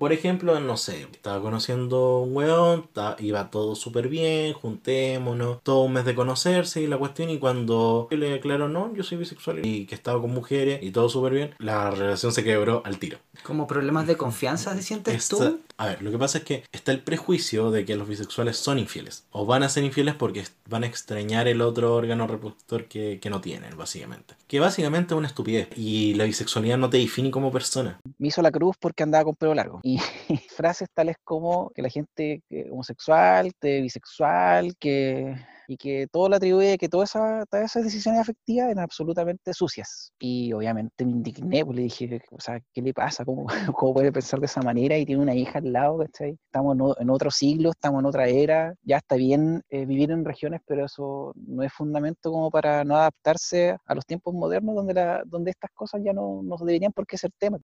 Por ejemplo, no sé, estaba conociendo un weón, iba todo súper bien, juntémonos, todo un mes de conocerse y la cuestión, y cuando yo le aclaro, no, yo soy bisexual y que estaba con mujeres y todo súper bien, la relación se quebró al tiro. ¿Como problemas de confianza se sientes tú? A ver, lo que pasa es que está el prejuicio de que los bisexuales son infieles, o van a ser infieles porque van a extrañar el otro órgano reproductor que, no tienen, básicamente. Que básicamente es una estupidez, y la bisexualidad no te define como persona. Me hizo la cruz porque andaba con pelo largo. Y frases tales como que la gente homosexual, que bisexual, que y que todo lo atribuye que todas esas, todas esas decisiones afectivas eran absolutamente sucias. Y obviamente me indigné, pues le dije, o sea, ¿qué le pasa? ¿Cómo, cómo puede pensar de esa manera? Y tiene una hija al lado, ¿cachai? Estamos en otro siglo, estamos en otra era, ya está bien eh, vivir en regiones, pero eso no es fundamento como para no adaptarse a los tiempos modernos donde, la, donde estas cosas ya no, no deberían por qué ser tema.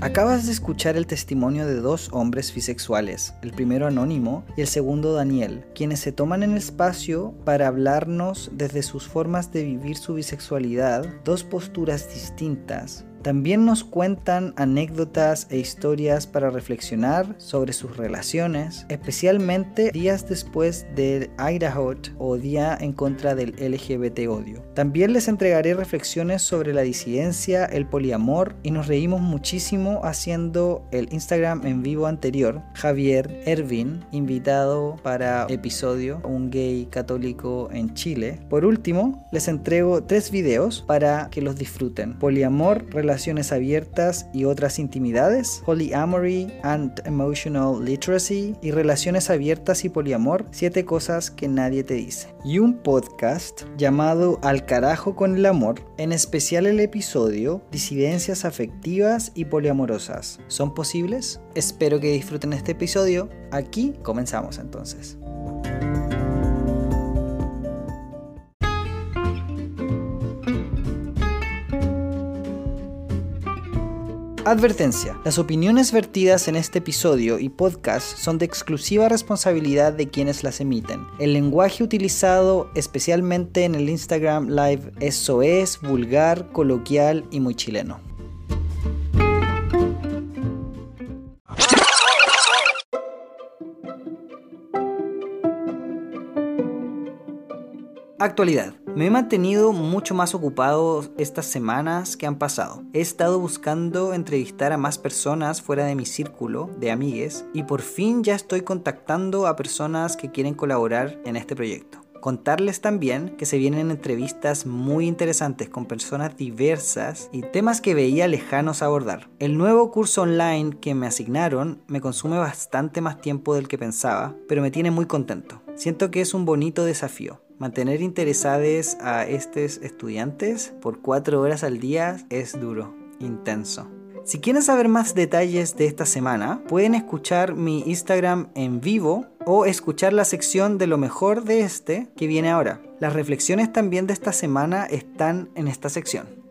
Acabas de escuchar el testimonio de dos hombres bisexuales, el primero anónimo y el segundo Daniel, quienes se toman el espacio para hablarnos desde sus formas de vivir su bisexualidad, dos posturas distintas, también nos cuentan anécdotas e historias para reflexionar sobre sus relaciones, especialmente días después del Idaho o Día en contra del LGBT odio. También les entregaré reflexiones sobre la disidencia, el poliamor y nos reímos muchísimo haciendo el Instagram en vivo anterior. Javier Ervin, invitado para episodio Un gay católico en Chile. Por último, les entrego tres videos para que los disfruten. Poliamor, relaciones abiertas y otras intimidades, polyamory and emotional literacy y relaciones abiertas y poliamor, siete cosas que nadie te dice. Y un podcast llamado Al carajo con el amor, en especial el episodio Disidencias afectivas y poliamorosas. ¿Son posibles? Espero que disfruten este episodio. Aquí comenzamos entonces. Advertencia. Las opiniones vertidas en este episodio y podcast son de exclusiva responsabilidad de quienes las emiten. El lenguaje utilizado especialmente en el Instagram Live es soez, vulgar, coloquial y muy chileno. Actualidad. Me he mantenido mucho más ocupado estas semanas que han pasado. He estado buscando entrevistar a más personas fuera de mi círculo de amigues y por fin ya estoy contactando a personas que quieren colaborar en este proyecto. Contarles también que se vienen entrevistas muy interesantes con personas diversas y temas que veía lejanos abordar. El nuevo curso online que me asignaron me consume bastante más tiempo del que pensaba, pero me tiene muy contento. Siento que es un bonito desafío. Mantener interesados a estos estudiantes por cuatro horas al día es duro, intenso. Si quieren saber más detalles de esta semana, pueden escuchar mi Instagram en vivo o escuchar la sección de lo mejor de este que viene ahora. Las reflexiones también de esta semana están en esta sección.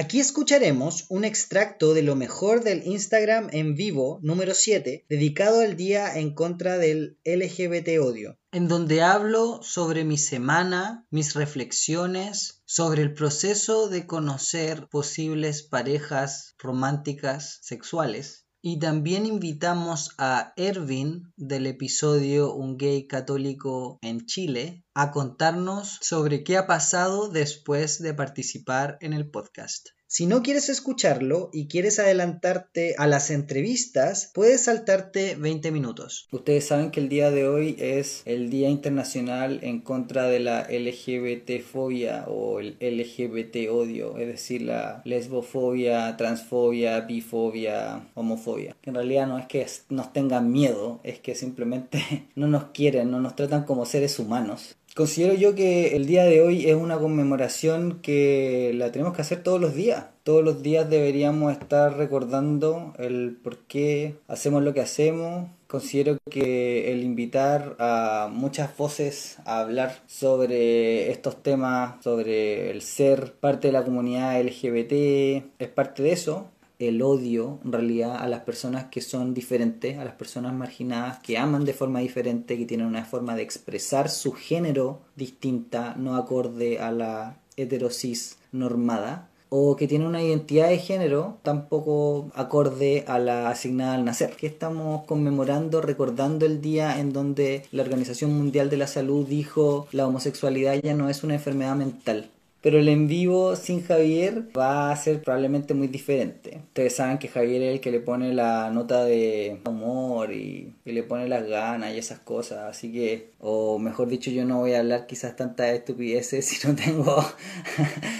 Aquí escucharemos un extracto de lo mejor del Instagram en vivo número 7, dedicado al Día en contra del LGBT odio, en donde hablo sobre mi semana, mis reflexiones, sobre el proceso de conocer posibles parejas románticas sexuales y también invitamos a Ervin del episodio Un gay católico en Chile a contarnos sobre qué ha pasado después de participar en el podcast. Si no quieres escucharlo y quieres adelantarte a las entrevistas, puedes saltarte 20 minutos. Ustedes saben que el día de hoy es el Día Internacional en contra de la LGBT-fobia o el LGBT odio, es decir, la lesbofobia, transfobia, bifobia, homofobia. En realidad no es que nos tengan miedo, es que simplemente no nos quieren, no nos tratan como seres humanos. Considero yo que el día de hoy es una conmemoración que la tenemos que hacer todos los días. Todos los días deberíamos estar recordando el por qué hacemos lo que hacemos. Considero que el invitar a muchas voces a hablar sobre estos temas, sobre el ser parte de la comunidad LGBT, es parte de eso el odio en realidad a las personas que son diferentes, a las personas marginadas que aman de forma diferente, que tienen una forma de expresar su género distinta, no acorde a la heterosis normada o que tiene una identidad de género tampoco acorde a la asignada al nacer. Que estamos conmemorando, recordando el día en donde la Organización Mundial de la Salud dijo la homosexualidad ya no es una enfermedad mental, pero el en vivo sin Javier va a ser probablemente muy diferente. Ustedes saben que Javier es el que le pone la nota de humor y, le pone las ganas y esas cosas. Así que, o mejor dicho, yo no voy a hablar quizás tantas estupideces si no tengo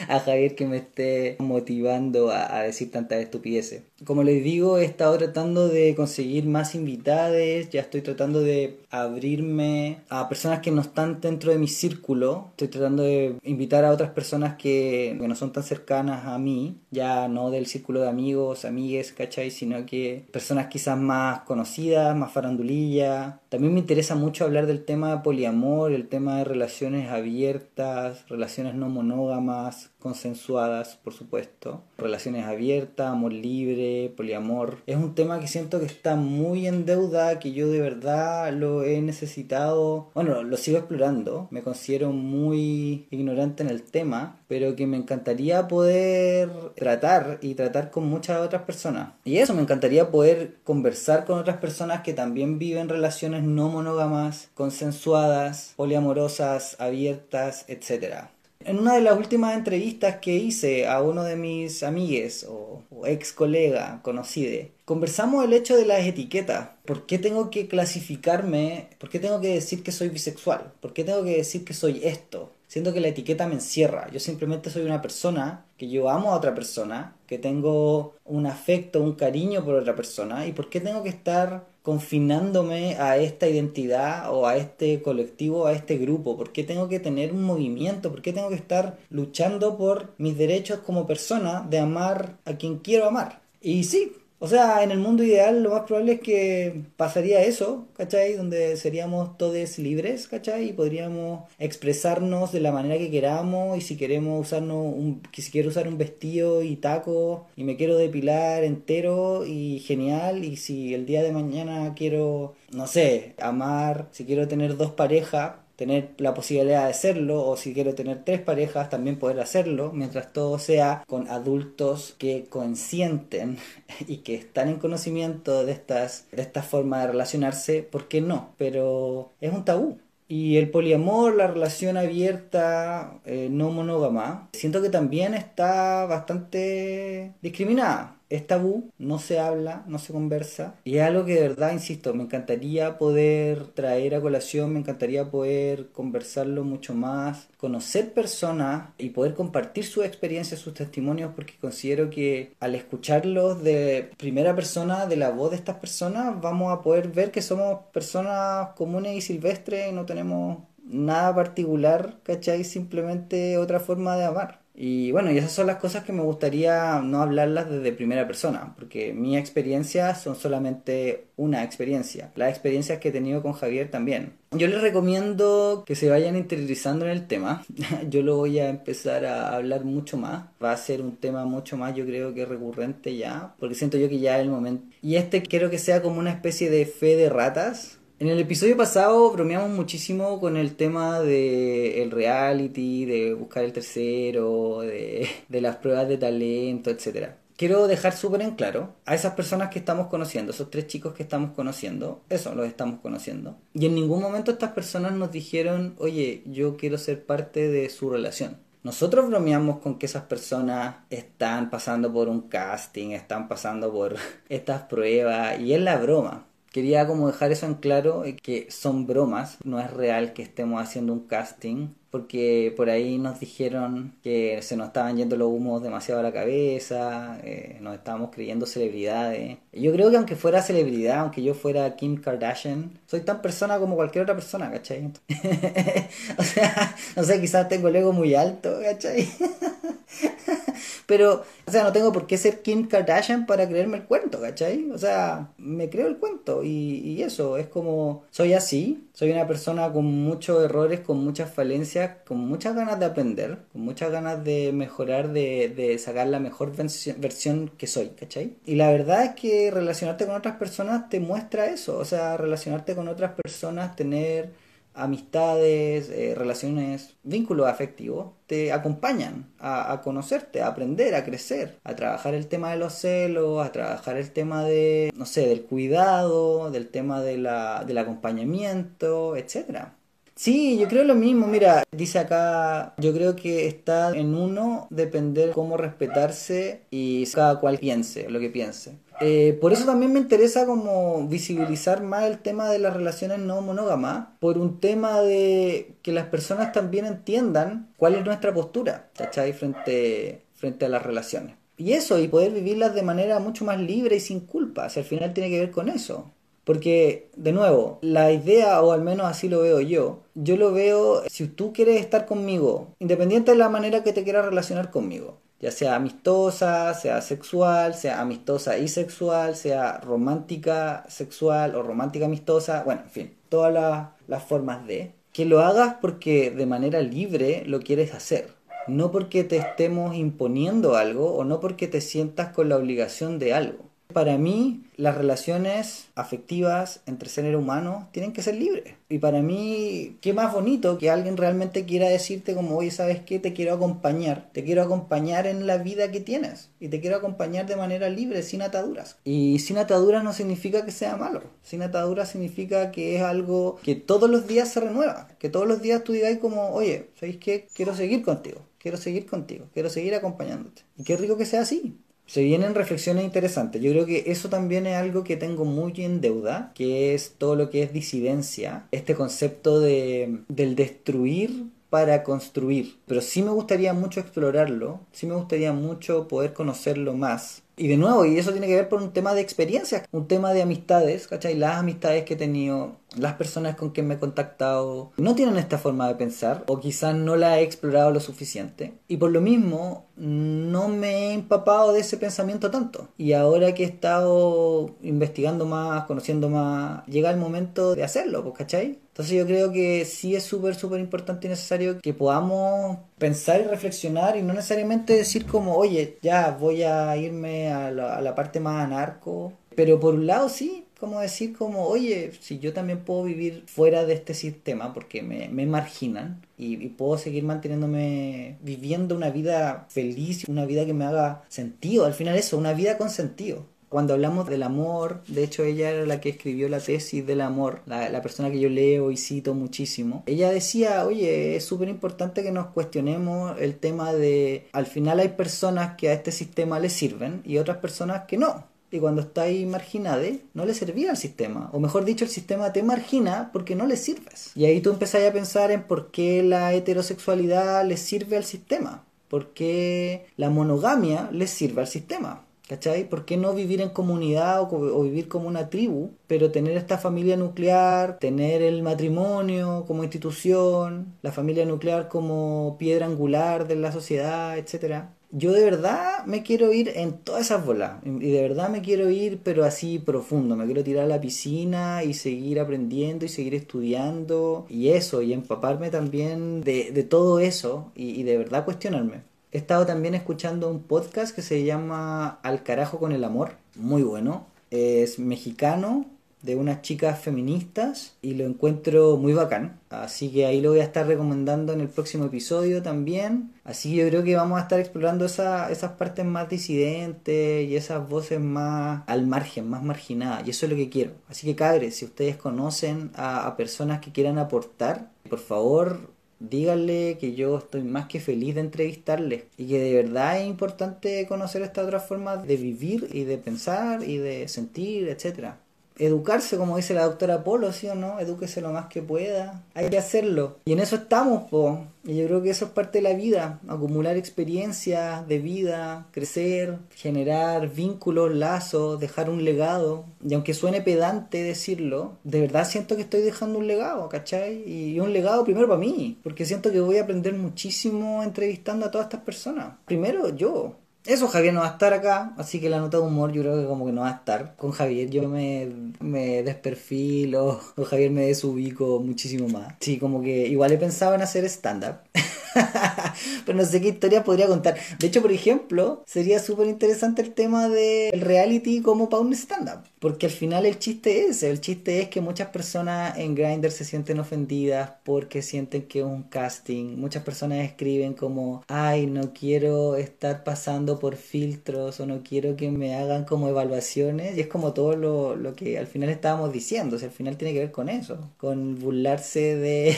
a Javier que me esté motivando a, a decir tantas estupideces. Como les digo, he estado tratando de conseguir más invitados, ya estoy tratando de abrirme a personas que no están dentro de mi círculo. Estoy tratando de invitar a otras personas personas que, no son tan cercanas a mí, ya no del círculo de amigos, amigues, ¿cachai? Sino que personas quizás más conocidas, más farandulillas. También me interesa mucho hablar del tema poliamor, el tema de relaciones abiertas, relaciones no monógamas, consensuadas, por supuesto. Relaciones abiertas, amor libre, poliamor. Es un tema que siento que está muy en deuda, que yo de verdad lo he necesitado. Bueno, lo sigo explorando. Me considero muy ignorante en el tema, pero que me encantaría poder tratar y tratar con muchas otras personas. Y eso, me encantaría poder conversar con otras personas que también viven relaciones no monógamas, consensuadas, poliamorosas, abiertas, etcétera. En una de las últimas entrevistas que hice a uno de mis amigues o, ex colega conocido, conversamos el hecho de las etiquetas. ¿Por qué tengo que clasificarme? ¿Por qué tengo que decir que soy bisexual? ¿Por qué tengo que decir que soy esto? Siento que la etiqueta me encierra. Yo simplemente soy una persona que yo amo a otra persona, que tengo un afecto, un cariño por otra persona. ¿Y por qué tengo que estar confinándome a esta identidad o a este colectivo, a este grupo? ¿Por qué tengo que tener un movimiento? ¿Por qué tengo que estar luchando por mis derechos como persona de amar a quien quiero amar? Y sí, o sea, en el mundo ideal lo más probable es que pasaría eso, ¿cachai? Donde seríamos todos libres, ¿cachai? Y podríamos expresarnos de la manera que queramos y si queremos usarnos un, si quiero usar un vestido y taco y me quiero depilar entero y genial y si el día de mañana quiero, no sé, amar, si quiero tener dos parejas, tener la posibilidad de hacerlo o si quiero tener tres parejas también poder hacerlo mientras todo sea con adultos que consienten y que están en conocimiento de estas de esta forma de relacionarse ¿por qué no? pero es un tabú y el poliamor, la relación abierta, eh, no monógama, siento que también está bastante discriminada es tabú, no se habla, no se conversa. Y es algo que de verdad, insisto, me encantaría poder traer a colación, me encantaría poder conversarlo mucho más, conocer personas y poder compartir sus experiencias, sus testimonios, porque considero que al escucharlos de primera persona, de la voz de estas personas, vamos a poder ver que somos personas comunes y silvestres y no tenemos nada particular, ¿cachai? Simplemente otra forma de amar. Y bueno, y esas son las cosas que me gustaría no hablarlas desde primera persona, porque mi experiencia son solamente una experiencia. Las experiencias que he tenido con Javier también. Yo les recomiendo que se vayan interiorizando en el tema. yo lo voy a empezar a hablar mucho más. Va a ser un tema mucho más, yo creo que recurrente ya, porque siento yo que ya es el momento. Y este quiero que sea como una especie de fe de ratas en el episodio pasado bromeamos muchísimo con el tema de el reality, de buscar el tercero, de, de las pruebas de talento, etcétera. Quiero dejar súper en claro a esas personas que estamos conociendo, esos tres chicos que estamos conociendo, eso los estamos conociendo. Y en ningún momento estas personas nos dijeron, oye, yo quiero ser parte de su relación. Nosotros bromeamos con que esas personas están pasando por un casting, están pasando por estas pruebas, y es la broma. Quería como dejar eso en claro, eh, que son bromas, no es real que estemos haciendo un casting, porque por ahí nos dijeron que se nos estaban yendo los humos demasiado a la cabeza, eh, nos estábamos creyendo celebridades. Yo creo que aunque fuera celebridad, aunque yo fuera Kim Kardashian, soy tan persona como cualquier otra persona, ¿cachai? o sea, no sé, quizás tengo el ego muy alto, ¿cachai? Pero, o sea, no tengo por qué ser Kim Kardashian para creerme el cuento, ¿cachai? O sea, me creo el cuento y, y eso, es como, soy así, soy una persona con muchos errores, con muchas falencias, con muchas ganas de aprender, con muchas ganas de mejorar, de, de sacar la mejor versión que soy, ¿cachai? Y la verdad es que relacionarte con otras personas te muestra eso, o sea, relacionarte con otras personas, tener amistades, eh, relaciones, vínculos afectivos, te acompañan a, conocerte, a aprender, a crecer, a trabajar el tema de los celos, a trabajar el tema de, no sé, del cuidado, del tema de la, del acompañamiento, etcétera. Sí, yo creo lo mismo. Mira, dice acá, yo creo que está en uno depender cómo respetarse y cada cual piense lo que piense. Eh, por eso también me interesa como visibilizar más el tema de las relaciones no monógamas, por un tema de que las personas también entiendan cuál es nuestra postura, ¿cachai? Frente, frente a las relaciones. Y eso, y poder vivirlas de manera mucho más libre y sin culpa, si al final tiene que ver con eso. Porque, de nuevo, la idea, o al menos así lo veo yo, yo lo veo, si tú quieres estar conmigo, independiente de la manera que te quieras relacionar conmigo, ya sea amistosa, sea sexual, sea amistosa y sexual, sea romántica sexual o romántica amistosa, bueno, en fin, todas las, formas de, que lo hagas porque de manera libre lo quieres hacer, no porque te estemos imponiendo algo o no porque te sientas con la obligación de algo. Para mí, las relaciones afectivas entre seres humanos tienen que ser libres. Y para mí, qué más bonito que alguien realmente quiera decirte como, oye, ¿sabes qué? Te quiero acompañar. Te quiero acompañar en la vida que tienes. Y te quiero acompañar de manera libre, sin ataduras. Y sin ataduras no significa que sea malo. Sin ataduras significa que es algo que todos los días se renueva. Que todos los días tú digas como, oye, ¿sabes qué? Quiero seguir contigo. Quiero seguir contigo. Quiero seguir acompañándote. Y qué rico que sea así se vienen reflexiones interesantes. Yo creo que eso también es algo que tengo muy en deuda, que es todo lo que es disidencia, este concepto de, del destruir para construir. Pero sí me gustaría mucho explorarlo, sí me gustaría mucho poder conocerlo más. Y de nuevo, y eso tiene que ver por un tema de experiencias, un tema de amistades, ¿cachai? Las amistades que he tenido, las personas con quien me he contactado, no tienen esta forma de pensar, o quizás no la he explorado lo suficiente. Y por lo mismo, no me he empapado de ese pensamiento tanto. Y ahora que he estado investigando más, conociendo más, llega el momento de hacerlo, pues, ¿cachai? Entonces yo creo que sí es súper, súper importante y necesario que podamos pensar y reflexionar y no necesariamente decir como, oye, ya voy a irme a la, parte más anarco. Pero por un lado sí, como decir como, oye, si yo también puedo vivir fuera de este sistema porque me, me marginan y, puedo seguir manteniéndome viviendo una vida feliz, una vida que me haga sentido, al final eso, una vida con sentido cuando hablamos del amor, de hecho ella era la que escribió la tesis del amor, la, persona que yo leo y cito muchísimo, ella decía, oye, es súper importante que nos cuestionemos el tema de, al final hay personas que a este sistema le sirven y otras personas que no. Y cuando estáis marginada, no le servía al sistema. O mejor dicho, el sistema te margina porque no le sirves. Y ahí tú empezás a pensar en por qué la heterosexualidad le sirve al sistema. ¿Por qué la monogamia le sirve al sistema? ¿Cachai? ¿Por qué no vivir en comunidad o, vivir como una tribu, pero tener esta familia nuclear, tener el matrimonio como institución, la familia nuclear como piedra angular de la sociedad, etcétera? Yo de verdad me quiero ir en todas esas bolas. Y de verdad me quiero ir, pero así profundo. Me quiero tirar a la piscina y seguir aprendiendo y seguir estudiando. Y eso, y empaparme también de, de todo eso. y de verdad cuestionarme. He estado también escuchando un podcast que se llama Al carajo con el amor, muy bueno. Es mexicano, de unas chicas feministas y lo encuentro muy bacán. Así que ahí lo voy a estar recomendando en el próximo episodio también. Así que yo creo que vamos a estar explorando esa, esas partes más disidentes y esas voces más al margen, más marginadas. Y eso es lo que quiero. Así que cabres, si ustedes conocen a, personas que quieran aportar, por favor díganle que yo estoy más que feliz de entrevistarles y que de verdad es importante conocer esta otra forma de vivir y de pensar y de sentir, etcétera. Educarse, como dice la doctora Polo, ¿sí o no? Edúquese lo más que pueda. Hay que hacerlo. Y en eso estamos, po. Y yo creo que eso es parte de la vida. Acumular experiencia de vida, crecer, generar vínculos, lazos, dejar un legado. Y aunque suene pedante decirlo, de verdad siento que estoy dejando un legado, ¿cachai? Y un legado primero para mí. Porque siento que voy a aprender muchísimo entrevistando a todas estas personas. Primero yo. Eso, Javier no va a estar acá, así que la nota de humor yo creo que como que no va a estar. Con Javier yo me, me desperfilo, con Javier me desubico muchísimo más. Sí, como que igual he pensado en hacer stand-up. Pero no sé qué historia podría contar. De hecho, por ejemplo, sería súper interesante el tema del reality como para un stand-up. Porque al final el chiste es, el chiste es que muchas personas en Grindr se sienten ofendidas porque sienten que es un casting. Muchas personas escriben como, ay, no quiero estar pasando por filtros o no quiero que me hagan como evaluaciones. Y es como todo lo, lo que al final estábamos diciendo. O sea, al final tiene que ver con eso, con burlarse de,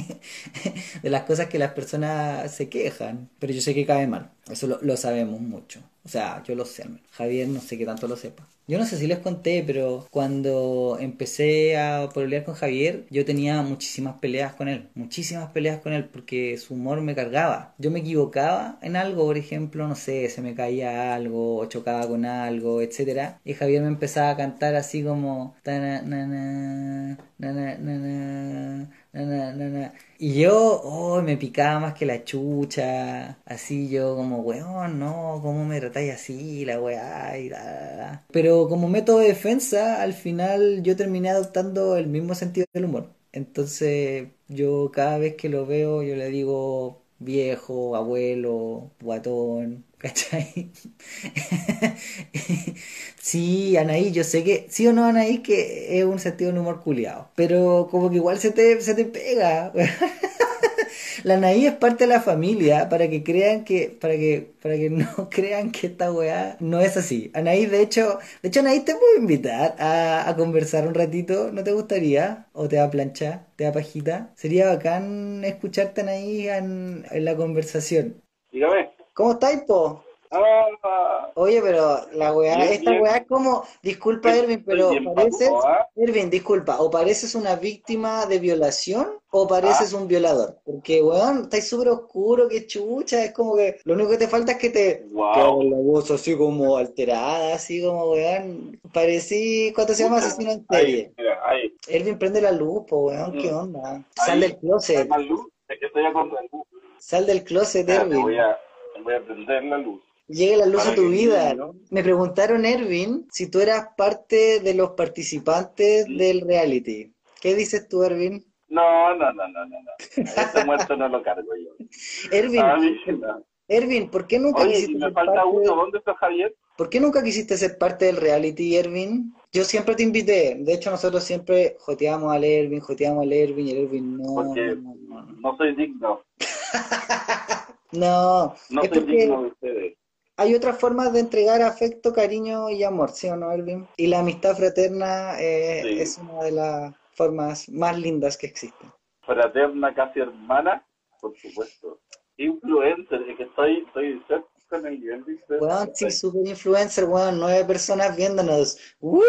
de las cosas que las personas se quejan. Pero yo sé que cae mal. Eso lo, sabemos mucho. O sea, yo lo sé. Javier no sé qué tanto lo sepa. Yo no sé si les conté, pero cuando empecé a pelear con Javier, yo tenía muchísimas peleas con él. Muchísimas peleas con él porque su humor me cargaba. Yo me equivocaba en algo, por ejemplo, no sé, se me caía algo o chocaba con algo, etcétera Y Javier me empezaba a cantar así como... "Tana, na, na, na, na, na, na, na, na, na, na". Y yo, oh, me picaba más que la chucha. Así yo como, weón, no, ¿cómo me tratáis así? La weá y da, da, da. Pero como método de defensa, al final yo terminé adoptando el mismo sentido del humor. Entonces yo cada vez que lo veo, yo le digo viejo, abuelo, guatón, ¿cachai? Sí, Anaí, yo sé que, sí o no, Anaí, que es un sentido de humor culiado, pero como que igual se te, se te pega. La Anaí es parte de la familia para que crean que, para que, para que no crean que esta weá no es así. Anaí, de hecho, de hecho, Anaí te puedo invitar a, a conversar un ratito, ¿no te gustaría? ¿O te da plancha? ¿Te da pajita? Sería bacán escucharte, Anaí, en, en la conversación. Dígame. ¿Cómo estáis, po? Ah, Oye, pero la weá, Bien, esta bien. weá es como, disculpa Ervin, pero bien, pareces, ¿ah? Ervin, disculpa, o pareces una víctima de violación o pareces un violador. Porque, weón, estáis súper oscuro, que chucha, es como que lo único que te falta es que te Wow. la voz así como alterada, así como, weón, parecí, ¿cuánto se llama asesino en serie? Ahí, mira, ahí. Ervin, prende la luz, po, weón, ¿qué Mm. onda? Sal Ahí. del closet, ¿Hay más luz? Es que estoy a sal del closet, Ervin. Voy a prender la luz. Llegue la luz a tu vida. ¿no? Me preguntaron, Ervin, si tú eras parte de los participantes del reality. ¿Qué dices tú, Ervin? No, no, no, no, no, no. Este muerto no lo cargo yo. Ervin, A mí, no. Ervin, ¿por qué nunca Oye, quisiste me ser falta parte uno. de- ¿Dónde está Javier? ¿Por qué nunca quisiste ser parte del reality, Ervin? Yo siempre te invité. De hecho, nosotros siempre joteamos al Ervin, joteamos al Ervin y el Ervin no. Porque no, no. no soy digno. No, No es soy digno de ustedes. hay otras formas de entregar afecto, cariño y amor, ¿sí o no, Ervin? Y la amistad fraterna eh, Sí. es una de las formas más lindas que existen. Fraterna, casi hermana, por supuesto. Influencer, es que estoy, estoy en el nivel de. Weón, sí, super influencer, weón, nueve personas viéndonos. ¡Woo!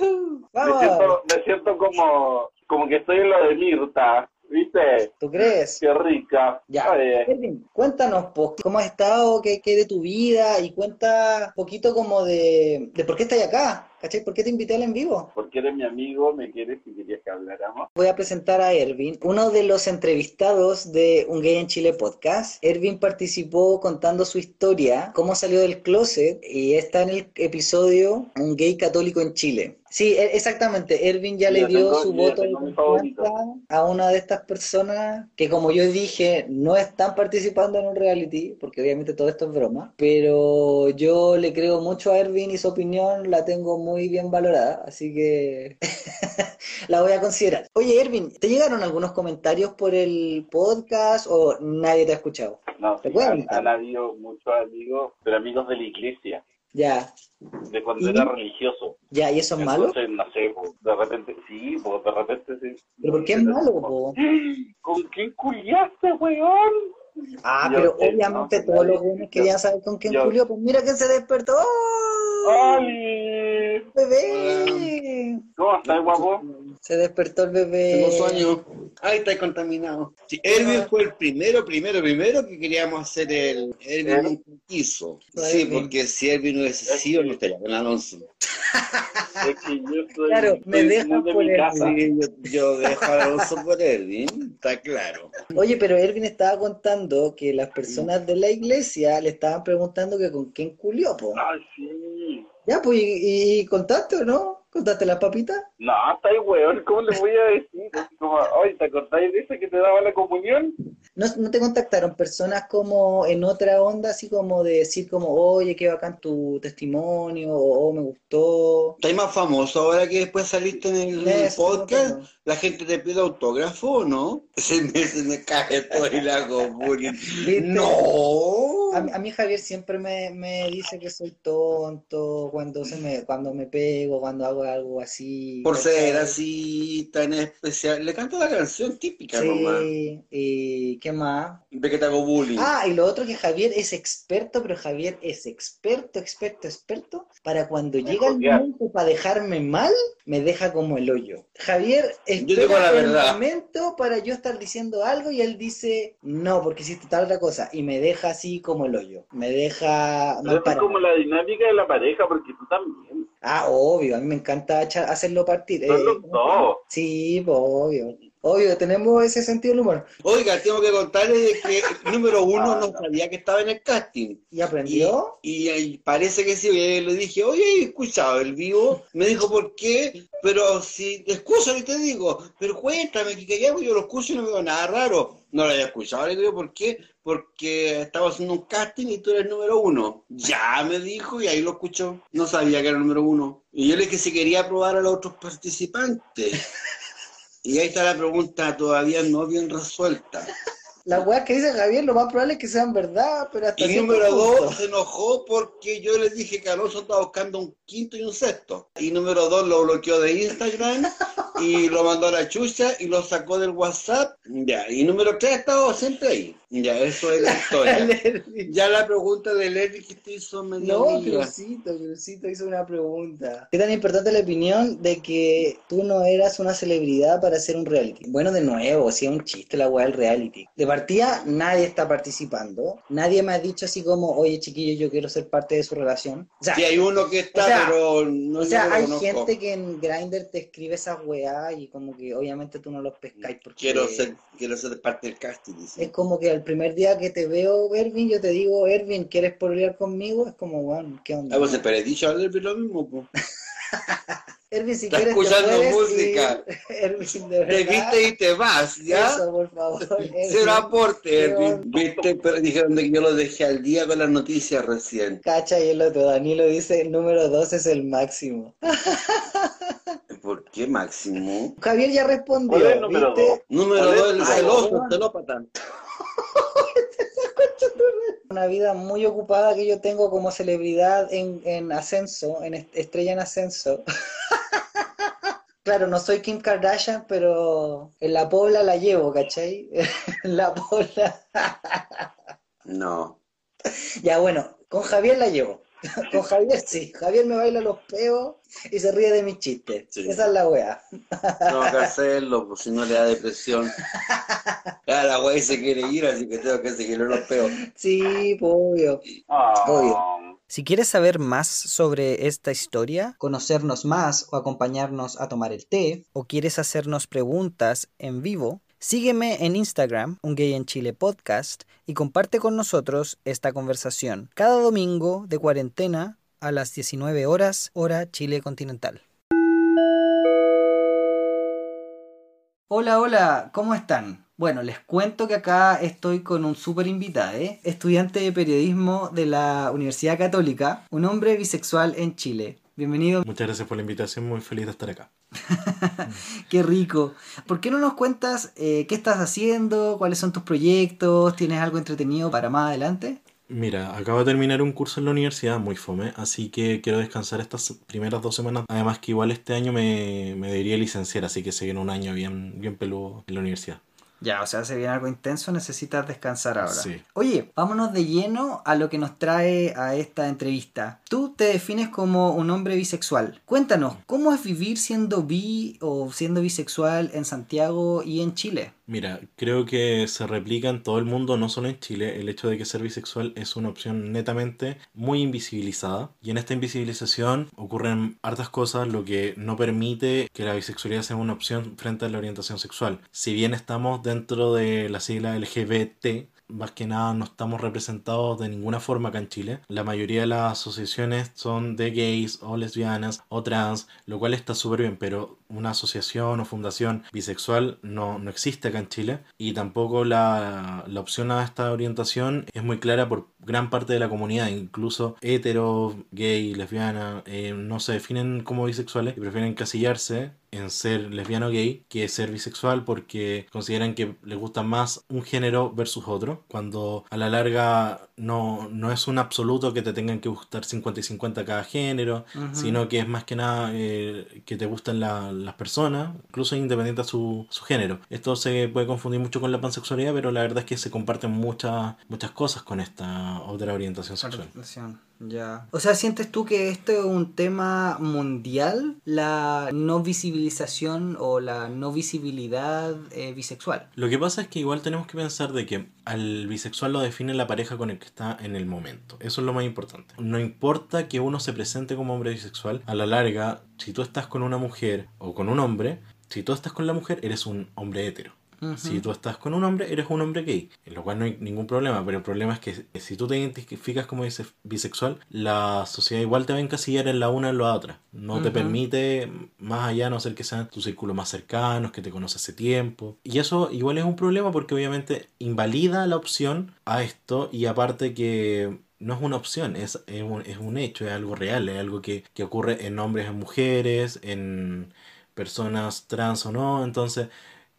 Me ¡Vamos! siento, me siento como, como que estoy en lo de Mirta, ¿viste? ¿Tú crees? Qué rica. Ya. Erwin, cuéntanos, pues, cómo has estado, qué, qué de tu vida y cuenta un poquito como de, de por qué estás acá, ¿cachai? ¿Por qué te invité al en vivo? porque eres mi amigo, me quieres y querías que habláramos. Voy a presentar a Ervin, uno de los entrevistados de Un Gay en Chile podcast. Ervin participó contando su historia, cómo salió del closet, y está en el episodio Un Gay Católico en Chile. Sí, e- exactamente. Ervin ya le dio tengo- su voto a una de estas personas que, como yo dije, no están participando en un reality, porque obviamente todo esto es broma, pero yo le creo mucho a Ervin y su opinión la tengo muy bien valorada, así que la voy a considerar. Oye, Ervin, ¿te llegaron algunos comentarios por el podcast o nadie te ha escuchado? No, ¿Te sí, han, han habido muchos amigos, pero amigos de la iglesia, Ya, de cuando ¿Y? era religioso. ya, ¿y eso es malo? Entonces, no sé, de repente, sí, de repente sí. ¿Pero por qué es malo, po? ¿Con quién culiaste, weón? Ah, Yo pero obviamente no, todos los jóvenes querían saber con quién Yo- Julio. Pues mira que se despertó. ¡Oli! ¡Bebé! ¿Cómo estás, guapo? Se despertó el bebé. Tengo sueño. Ay, está contaminado. Sí, Erwin fue el primero, primero, primero que queríamos hacer el Erwin ¿Eh? nunca quiso. Sí, porque si Erwin hubiese sido, no estaría con Alonso. Es que yo soy, Claro, me dejan de por mi el- casa. Sí, yo, yo dejo a Alonso por Erwin, está claro. Oye, pero Erwin estaba contando que las personas de la iglesia le estaban preguntando que con quién culió, po. Ay, sí. Ya, pues, ¿y, y contaste o no? ¿Contaste las papitas? No, está ahí, weón. ¿Cómo le voy a decir? Como, oye, ¿te acordáis de ese que te daba la comunión? ¿No, no te contactaron personas como en otra onda, así como de decir como, oye, qué bacán tu testimonio, o "Oh, me gustó? ¿Estás más famoso ahora que después saliste en el podcast? no. ¿La gente te pide autógrafo no? Se me, se me cae todo y la hago bullying. ¡No! A, mí- a mí Javier siempre me, me dice que soy tonto cuando se me, cuando me pego, cuando hago algo así. Por ser así tan especial. Le canto la canción típica nomás. Sí, y ¿qué más? Ve que te hago bullying. Ah, y lo otro que Javier es experto, pero Javier es experto, experto, experto, para cuando llega el momento para dejarme mal, me deja como el hoyo. Javier espera el momento para yo estar diciendo algo y él dice, no, porque hiciste tal otra cosa, y me deja así como el hoyo, me deja Pero es como la dinámica de la pareja, porque tú también. Ah, obvio, a mí me encanta hacerlo partir. Son Eh. Sí, pues, obvio. Obvio, tenemos ese sentido del humor. Oiga, tengo que contarle de que el número uno no sabía que estaba en el casting. ¿Y aprendió? Y, y parece que sí, le dije, oye, he escuchado el vivo. Me dijo, ¿por qué? Pero si, escúchalo y te digo, pero cuéntame, que que yo lo escucho y no veo nada raro. No lo había escuchado, le digo, ¿por qué? Porque estaba haciendo un casting y tú eres número uno. Ya me dijo y ahí lo escuchó. No sabía que era el número uno. Y yo le dije que si quería probar a los otros participantes. Y ahí está la pregunta todavía no bien resuelta. Las weas que dice Javier, lo más probable es que sean verdad, pero hasta Y número punto. dos, se enojó porque yo le dije que Alonso estaba buscando un quinto y un sexto. Y número dos, lo bloqueó de Instagram y lo mandó a la chucha y lo sacó del WhatsApp. Ya, y número tres, ha estado siempre ahí. Ya, eso es la historia. ya la pregunta de Larry que te hizo medio No. Crucito, Crucito hizo una pregunta. ¿Qué tan importante es la opinión de que tú no eras una celebridad para hacer un reality? Bueno, de nuevo, si es un chiste la weá del reality. De partida, nadie está participando. Nadie me ha dicho así como, oye chiquillo, yo quiero ser parte de su relación. O sea, Sí, hay uno que está, O sea, pero no o sea, lo hay conozco. gente que en Grindr te escribe esas weá y como que obviamente tú no los pescáis porque... Quiero ser, quiero ser parte del casting, dice. Es como que el primer día que te veo, Ervin, yo te digo, Ervin, ¿quieres pololear conmigo? Es como, bueno, ¿qué onda? Ah, pues pero he dicho a Larry lo mismo, pues. Ervin, si Está quieres escuchando te puedes música. ir. Ervin, de Te verdad. viste y te vas, ¿ya? Eso, por favor. Cero Ervin. aporte, Erwin. onda. Viste, pero dijeron que yo lo dejé al día con las noticias recién. Cacha y el otro, Danilo dice, el número 2 es el máximo. ¿Por qué máximo? Javier ya respondió, ¿Cuál es el número ¿viste? dos? Número ¿Cuál es? dos, el celoso, celópata. Una vida muy ocupada que yo tengo como celebridad en, en ascenso, en est- estrella en ascenso. Claro, no soy Kim Kardashian, pero en la pobla la llevo, ¿cachai? En la pobla. No. Ya, bueno, con Javier la llevo. Con Javier sí. Javier me baila los peos y se ríe de mis chistes. Sí. Esa es la wea. Que hacerlo, pues si no le da depresión. Ya la güey se quiere ir, así que tengo que seguirle los peos. Sí, obvio. Ah, Obvio. Si quieres saber más sobre esta historia, conocernos más o acompañarnos a tomar el té, o quieres hacernos preguntas en vivo, sígueme en Instagram, Un Gay en Chile Podcast, y comparte con nosotros esta conversación cada domingo de cuarentena a las 19 horas, hora Chile continental. Hola, hola, ¿cómo están? Bueno, les cuento que acá estoy con un súper invitado, ¿eh? estudiante de periodismo de la Universidad Católica, un hombre bisexual en Chile. Bienvenido, Muchas gracias por la invitación, muy feliz de estar acá. qué rico. ¿Por qué no nos cuentas eh, qué estás haciendo, cuáles son tus proyectos, tienes algo entretenido para más adelante? Mira, acabo de terminar un curso en la universidad, muy fome, así que quiero descansar estas primeras dos semanas. Además que igual este año me, me debería licenciar, así que se viene un año bien, bien peludo en la universidad. Ya, o sea, se viene algo intenso, necesitas descansar ahora. Sí. Oye, vámonos de lleno a lo que nos trae a esta entrevista. Tú te defines como un hombre bisexual. Cuéntanos, ¿cómo es vivir siendo bi o siendo bisexual en Santiago y en Chile? Mira, creo que se replica en todo el mundo, no solo en Chile, el hecho de que ser bisexual es una opción netamente muy invisibilizada. Y en esta invisibilización ocurren hartas cosas, lo que no permite que la bisexualidad sea una opción frente a la orientación sexual. Si bien estamos dentro de la sigla LGBT, más que nada no estamos representados de ninguna forma acá en Chile. La mayoría de las asociaciones son de gays o lesbianas o trans, lo cual está súper bien, pero una asociación o fundación bisexual no, no existe acá en Chile y tampoco la, la opción a esta orientación es muy clara por gran parte de la comunidad, incluso hetero, gay, lesbiana, eh, no se definen como bisexuales y prefieren encasillarse en ser lesbiano gay que ser bisexual porque consideran que les gusta más un género versus otro, cuando a la larga no, no es un absoluto que te tengan que gustar 50 y 50 cada género, sino que es más que nada eh, que te gustan la- las personas, incluso independiente a su, su género. Esto se puede confundir mucho con la pansexualidad, pero la verdad es que se comparten muchas, muchas cosas con esta otra orientación sexual. Orientación, Ya. O sea, ¿sientes tú que esto es un tema mundial? La no visibilización o la no visibilidad eh, bisexual. Lo que pasa es que igual tenemos que pensar de que al bisexual lo define la pareja con el que está en el momento. Eso es lo más importante. No importa que uno se presente como hombre bisexual, a la larga, si tú estás con una mujer o con un hombre, si tú estás con la mujer, eres un hombre hetero. Si tú estás con un hombre, eres un hombre gay, en lo cual no hay ningún problema, pero el problema es que si tú te identificas como bise- bisexual, la sociedad igual te va a encasillar en la una o en la otra. No te permite, más allá, a no ser que sean tus círculos más cercanos, que te conoces hace tiempo. Y eso igual es un problema porque obviamente invalida la opción a esto y aparte que no es una opción, es, es, un, es un hecho, es algo real, es algo que, que ocurre en hombres, en mujeres, en personas trans o no. Entonces,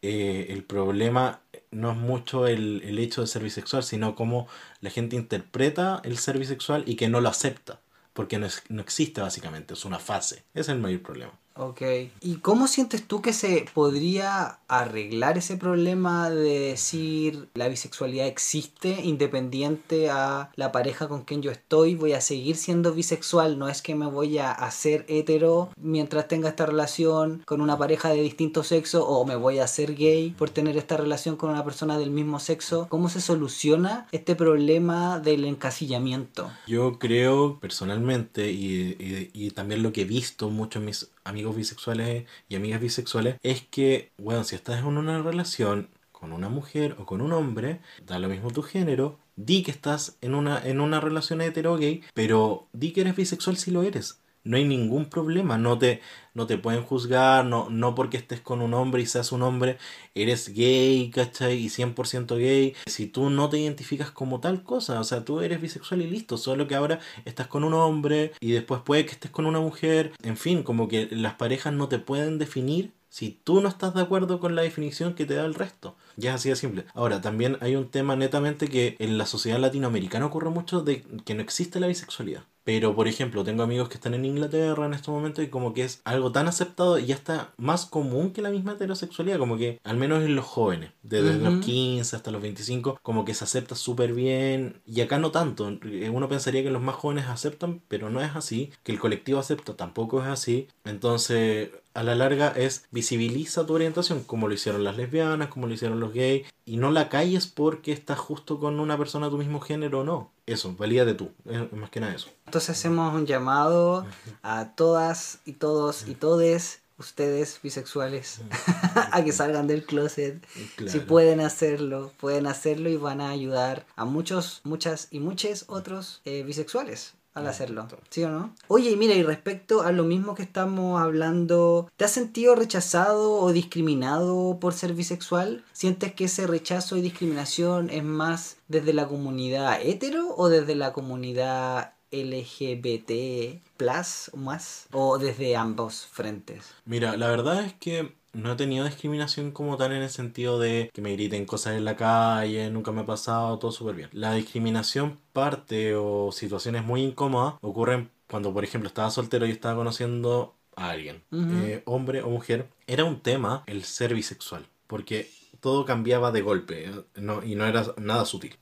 eh, el problema no es mucho el, el hecho de ser bisexual, sino cómo la gente interpreta el ser bisexual y que no lo acepta. Porque no, es- no existe básicamente, es una fase. Ese es el mayor problema. Ok. ¿Y cómo sientes tú que se podría arreglar ese problema de decir la bisexualidad existe independiente a la pareja con quien yo estoy? Voy a seguir siendo bisexual, no es que me voy a hacer hetero mientras tenga esta relación con una pareja de distinto sexo o me voy a hacer gay por tener esta relación con una persona del mismo sexo. ¿Cómo se soluciona este problema del encasillamiento? Yo creo personalmente, y, y- también lo que he visto mucho en mis amigos bisexuales y amigas bisexuales, es que, bueno, si estás en una relación con una mujer o con un hombre, da lo mismo tu género, di que estás en una, en una relación hetero gay, pero di que eres bisexual si lo eres. No hay ningún problema, no te, no te pueden juzgar, no, no porque estés con un hombre y seas un hombre, eres gay, ¿cachai? Y 100% gay. Si tú no te identificas como tal cosa, o sea, tú eres bisexual y listo, solo que ahora estás con un hombre y después puede que estés con una mujer. En fin, como que las parejas no te pueden definir si tú no estás de acuerdo con la definición que te da el resto. Ya es así de simple. Ahora, también hay un tema netamente que en la sociedad latinoamericana ocurre mucho de que no existe la bisexualidad. Pero, por ejemplo, tengo amigos que están en Inglaterra en este momento y como que es algo tan aceptado y ya está más común que la misma heterosexualidad, como que al menos en los jóvenes, desde los 15 hasta los 25, como que se acepta súper bien y acá no tanto. Eh, Uno pensaría que los más jóvenes aceptan, pero no es así, que el colectivo acepta tampoco es así. Entonces, a la larga es visibiliza tu orientación, como lo hicieron las lesbianas, como lo hicieron los gays, y no la calles porque estás justo con una persona de tu mismo género o no. Eso, valídate tú, es más que nada eso. Entonces hacemos un llamado a todas y todos y todes ustedes bisexuales a que salgan del closet. Claro. Si pueden hacerlo, pueden hacerlo y van a ayudar a muchos, muchas y muchos otros eh, bisexuales al hacerlo. ¿Sí o no? Oye, y mira, y respecto a lo mismo que estamos hablando, ¿te has sentido rechazado o discriminado por ser bisexual? ¿Sientes que ese rechazo y discriminación es más desde la comunidad hetero o desde la comunidad LGBT plus o más? ¿O desde ambos frentes? Mira, la verdad es que no he tenido discriminación como tal en el sentido de que me griten cosas en la calle, nunca me ha pasado, todo súper bien. La discriminación parte o situaciones muy incómodas ocurren cuando, por ejemplo, estaba soltero y estaba conociendo a alguien, eh, hombre o mujer. Era un tema el ser bisexual, porque todo cambiaba de golpe eh, no, y no era nada sutil.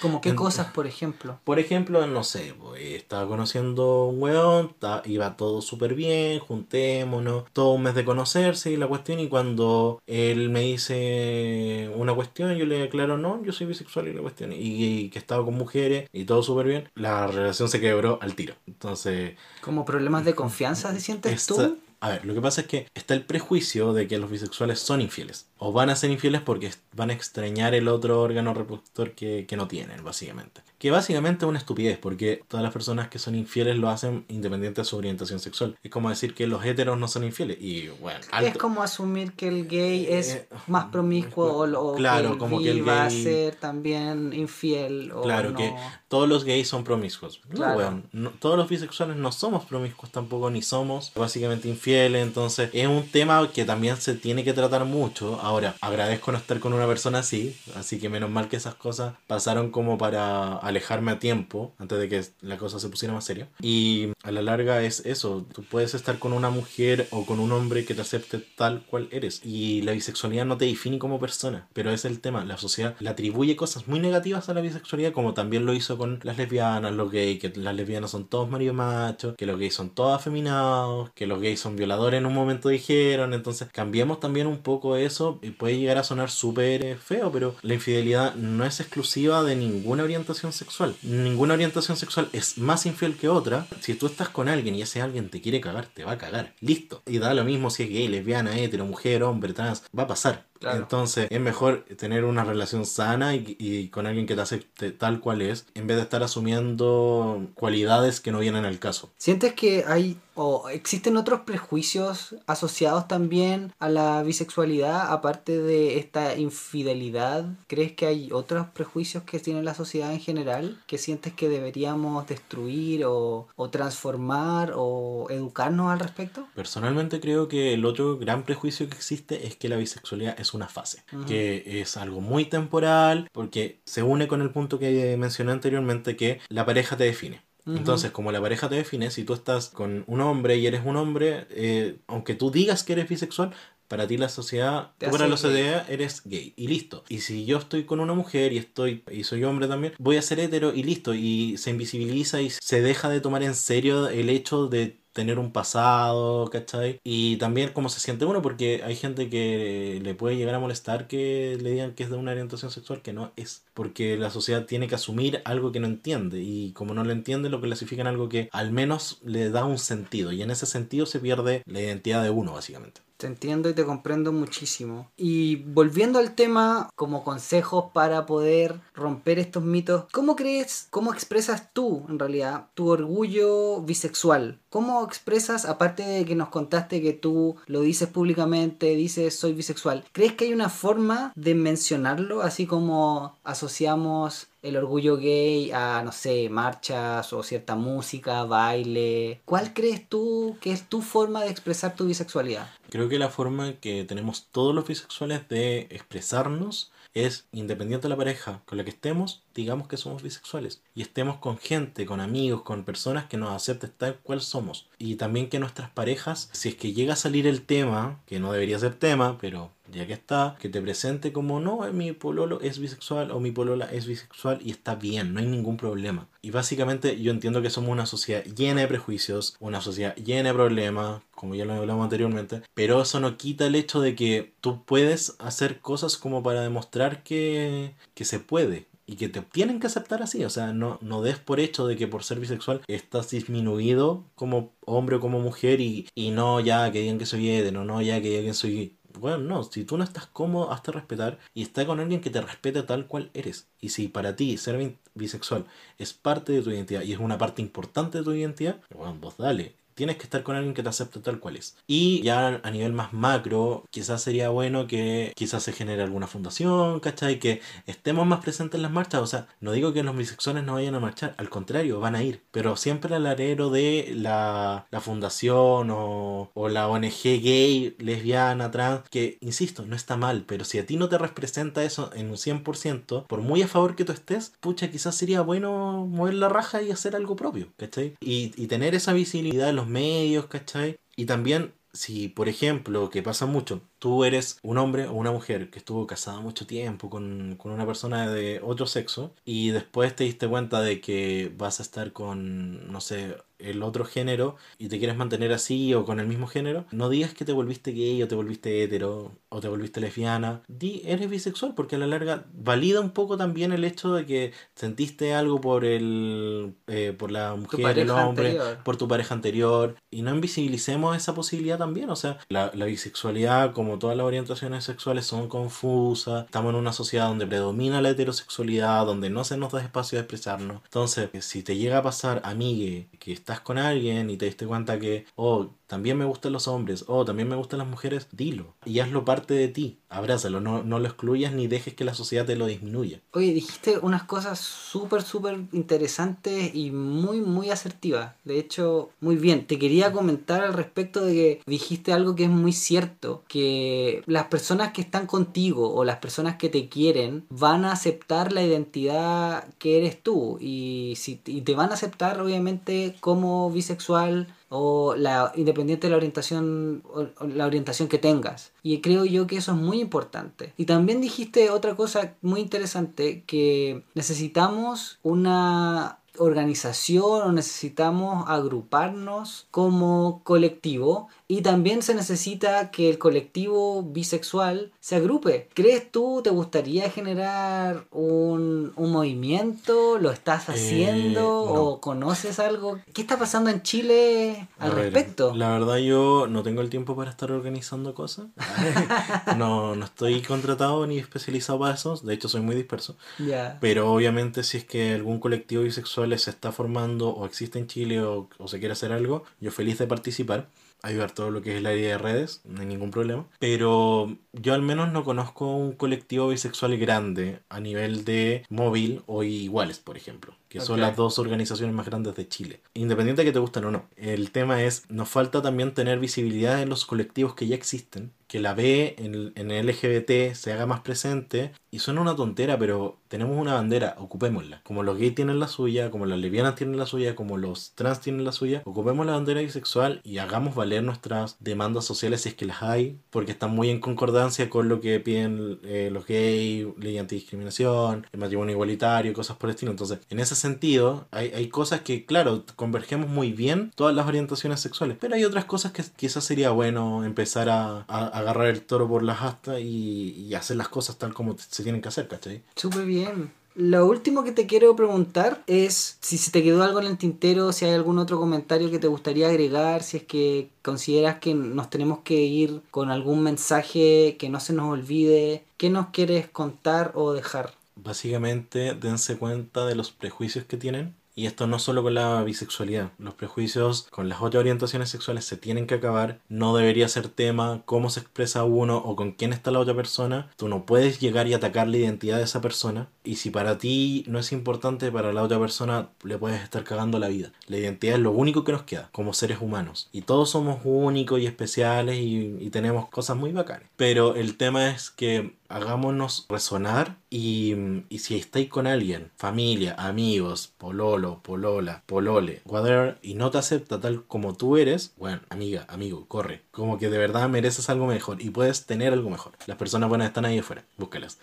Como qué En- cosas, por ejemplo. Por ejemplo, no sé, pues, estaba conociendo un weón, iba todo súper bien, juntémonos, todo un mes de conocerse y la cuestión, y cuando él me dice una cuestión, yo le aclaro, no, yo soy bisexual y la cuestión, y, y que estaba con mujeres y todo súper bien, la relación se quebró al tiro. Entonces, Como problemas de confianza, ¿te sientes esta- tú? A ver, lo que pasa es que está el prejuicio de que los bisexuales son infieles. O van a ser infieles porque van a extrañar el otro órgano reproductor que, que no tienen, básicamente. Que básicamente es una estupidez, porque todas las personas que son infieles lo hacen independiente de su orientación sexual. Es como decir que los héteros no son infieles. Y bueno, Es como asumir que el gay es Eh, más promiscuo o, o claro, que el como bi que el va a gay- ser también infiel o Claro, no. que todos los gays son promiscuos. No, Claro. no- todos los bisexuales no somos promiscuos tampoco, ni somos básicamente infieles. Entonces, es un tema que también se tiene que tratar mucho. Ahora, agradezco no estar con una persona así, así que menos mal que esas cosas pasaron como para alejarme a tiempo, antes de que la cosa se pusiera más seria. Y a la larga es eso, tú puedes estar con una mujer o con un hombre que te acepte tal cual eres. Y la bisexualidad no te define como persona, pero es el tema, la sociedad le atribuye cosas muy negativas a la bisexualidad, como también lo hizo con las lesbianas, los gays, que las lesbianas son todos marido machos, que los gays son todos afeminados, que los gays son violadores en un momento dijeron, entonces cambiemos también un poco eso, puede llegar a sonar súper eh, feo, pero la infidelidad no es exclusiva de ninguna orientación sexual. Ninguna orientación sexual es más infiel que otra. Si tú estás con alguien y ese alguien te quiere cagar, te va a cagar. Listo. Y da lo mismo si es gay, lesbiana, hetero, mujer, hombre, trans, va a pasar. Claro. Entonces es mejor tener una relación sana y, y con alguien que te acepte tal cual es, en vez de estar asumiendo cualidades que no vienen al caso. ¿Sientes que hay o existen otros prejuicios asociados también a la bisexualidad aparte de esta infidelidad? ¿Crees que hay otros prejuicios que tiene la sociedad en general que sientes que deberíamos destruir o, o transformar o educarnos al respecto? Personalmente creo que el otro gran prejuicio que existe es que la bisexualidad es una fase, que es algo muy temporal, porque se une con el punto que mencioné anteriormente, que la pareja te define. Entonces, como la pareja te define, si tú estás con un hombre y eres un hombre, eh, aunque tú digas que eres bisexual, para ti la sociedad, tú para la gay. sociedad eres gay y listo. Y si yo estoy con una mujer y estoy y soy hombre también, voy a ser hetero y listo. Y se invisibiliza y se deja de tomar en serio el hecho de tener un pasado, ¿cachai? Y también cómo se siente uno, porque hay gente que le puede llegar a molestar que le digan que es de una orientación sexual que no es, porque la sociedad tiene que asumir algo que no entiende y como no lo entiende lo clasifican algo que al menos le da un sentido y en ese sentido se pierde la identidad de uno básicamente. Te entiendo y te comprendo muchísimo. Y volviendo al tema, como consejos para poder romper estos mitos, ¿cómo crees, cómo expresas tú, en realidad, tu orgullo bisexual? ¿Cómo expresas, aparte de que nos contaste que tú lo dices públicamente, dices soy bisexual, ¿crees que hay una forma de mencionarlo, así como asociamos el orgullo gay a, no sé, marchas o cierta música, baile? ¿Cuál crees tú que es tu forma de expresar tu bisexualidad? Creo que la forma que tenemos todos los bisexuales de expresarnos es, independiente de la pareja con la que estemos, digamos que somos bisexuales. Y estemos con gente, con amigos, con personas que nos acepten tal cual somos. Y también que nuestras parejas, si es que llega a salir el tema, que no debería ser tema, pero ya que está, que te presente como no, eh, mi pololo es bisexual o mi polola es bisexual y está bien, no hay ningún problema. Y básicamente yo entiendo que somos una sociedad llena de prejuicios, una sociedad llena de problemas, como ya lo hablamos anteriormente, pero eso no quita el hecho de que tú puedes hacer cosas como para demostrar que, que se puede. Y que te tienen que aceptar así, o sea, no, no des por hecho de que por ser bisexual estás disminuido como hombre o como mujer y, y no ya que digan que soy hetero, no ya que digan que soy. Bueno, no, si tú no estás cómodo, hazte respetar y está con alguien que te respete tal cual eres. Y si para ti ser bi- bisexual es parte de tu identidad y es una parte importante de tu identidad, bueno, vos dale. Tienes que estar con alguien que te acepte tal cual es. Y ya a nivel más macro, quizás sería bueno que quizás se genere alguna fundación, ¿cachai? Que estemos más presentes en las marchas. O sea, no digo que los bisexuales no vayan a marchar, al contrario, van a ir. Pero siempre al alero de la, la fundación o, o la ONG gay, lesbiana, trans, que, insisto, no está mal, pero si a ti no te representa eso en un 100%, por muy a favor que tú estés, pucha, quizás sería bueno mover la raja y hacer algo propio, ¿cachai? Y, y tener esa visibilidad en los medios, ¿cachai? Y también si, por ejemplo, que pasa mucho, tú eres un hombre o una mujer que estuvo casada mucho tiempo con, con una persona de otro sexo y después te diste cuenta de que vas a estar con, no sé, el otro género y te quieres mantener así o con el mismo género, no digas que te volviste gay o te volviste hetero o te volviste lesbiana. Di, eres bisexual porque a la larga valida un poco también el hecho de que sentiste algo por el eh, por la mujer, el hombre, anterior. por tu pareja anterior y no invisibilicemos esa posibilidad también. O sea, la, la bisexualidad, como todas las orientaciones sexuales, son confusas. Estamos en una sociedad donde predomina la heterosexualidad, donde no se nos da espacio de expresarnos. Entonces, si te llega a pasar, amigue, que estás con alguien y te diste cuenta que, oh, también me gustan los hombres, oh, también me gustan las mujeres, dilo. Y hazlo parte de ti. Abrázalo, no, no lo excluyas ni dejes que la sociedad te lo disminuya. Oye, dijiste unas cosas súper, súper interesantes y muy, muy asertivas. De hecho, muy bien. Te quería comentar al respecto de que dijiste algo que es muy cierto, que las personas que están contigo o las personas que te quieren van a aceptar la identidad que eres tú y, si, y te van a aceptar obviamente como bisexual o la independiente de la orientación o- la orientación que tengas. Y creo yo que eso es muy importante. Y también dijiste otra cosa muy interesante que necesitamos una organización o necesitamos agruparnos como colectivo y también se necesita que el colectivo bisexual se agrupe. ¿Crees tú, te gustaría generar un, un movimiento? ¿Lo estás Eh, haciendo? no. ¿O conoces algo? ¿Qué está pasando en Chile al ver, respecto? La verdad yo no tengo el tiempo para estar organizando cosas. no, no estoy contratado ni especializado para eso. De hecho soy muy disperso. Ya. Pero obviamente si es que algún colectivo bisexual se está formando o existe en Chile o, o se quiere hacer algo, yo feliz de participar. Ayudar todo lo que es el área de redes, no hay ningún problema. Pero yo al menos no conozco un colectivo bisexual grande a nivel de móvil o iguales, por ejemplo. Que son las dos organizaciones más grandes de Chile. Independiente de que te gusten o no. El tema es, nos falta también tener visibilidad en los colectivos que ya existen. Que la B en, el LGBT se haga más presente. Y suena una tontera, pero tenemos una bandera, ocupémosla. Como los gays tienen la suya, como las lesbianas tienen la suya, como los trans tienen la suya. Ocupemos la bandera bisexual y hagamos valer nuestras demandas sociales si es que las hay. Porque están muy en concordancia con lo que piden eh, los gays, ley antidiscriminación, el matrimonio igualitario, cosas por el estilo. Entonces, en ese sentido, hay, hay cosas que, claro, convergemos muy bien todas las orientaciones sexuales. Pero hay otras cosas que quizás sería bueno empezar a agarrar el toro por las astas y, y hacer las cosas tal como se tienen que hacer, ¿cachai? Súper bien. Lo último que te quiero preguntar es si se te quedó algo en el tintero, si hay algún otro comentario que te gustaría agregar, si es que consideras que nos tenemos que ir con algún mensaje que no se nos olvide, qué nos quieres contar o dejar. Básicamente, dense cuenta de los prejuicios que tienen. Y esto no solo con la bisexualidad. Los prejuicios con las otras orientaciones sexuales se tienen que acabar. No debería ser tema cómo se expresa uno o con quién está la otra persona. Tú no puedes llegar y atacar la identidad de esa persona. Y si para ti no es importante, para la otra persona le puedes estar cagando la vida. La identidad es lo único que nos queda como seres humanos. Y todos somos únicos y especiales y, y tenemos cosas muy bacanas. Pero el tema es que hagámonos resonar y, y si estáis con alguien, familia, amigos, pololo, polola, polole, whatever, y no te acepta tal como tú eres, bueno, amiga, amigo, corre. Como que de verdad mereces algo mejor y puedes tener algo mejor. Las personas buenas están ahí afuera, búscalas.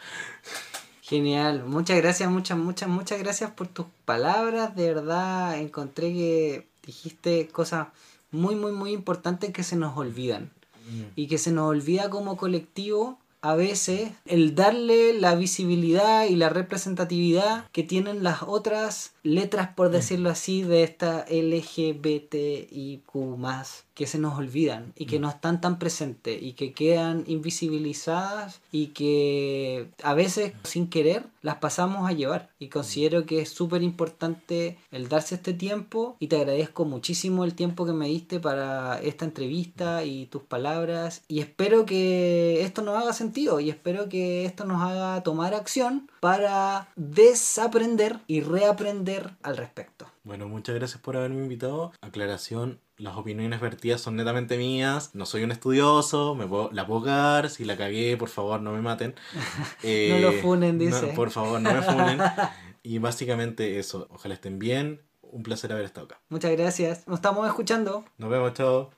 Genial, muchas gracias, muchas, muchas, muchas gracias por tus palabras. De verdad encontré que dijiste cosas muy, muy, muy importantes que se nos olvidan. y que se nos olvida como colectivo a veces el darle la visibilidad y la representatividad que tienen las otras letras, por decirlo así, de esta LGBTIQ que se nos olvidan y que no están tan presentes y que quedan invisibilizadas y que a veces sin querer las pasamos a llevar. Y considero que es súper importante el darse este tiempo y te agradezco muchísimo el tiempo que me diste para esta entrevista y tus palabras. Y espero que esto nos haga sentido y espero que esto nos haga tomar acción para desaprender y reaprender al respecto. Bueno, muchas gracias por haberme invitado. Aclaración, las opiniones vertidas son netamente mías. No soy un estudioso, me puedo, la puedo cagar. Si la cagué, por favor, no me maten. No lo funen, no, dice. por favor, no me funen. y básicamente eso. Ojalá estén bien. Un placer haber estado acá. Muchas gracias. Nos estamos escuchando. Nos vemos, chao.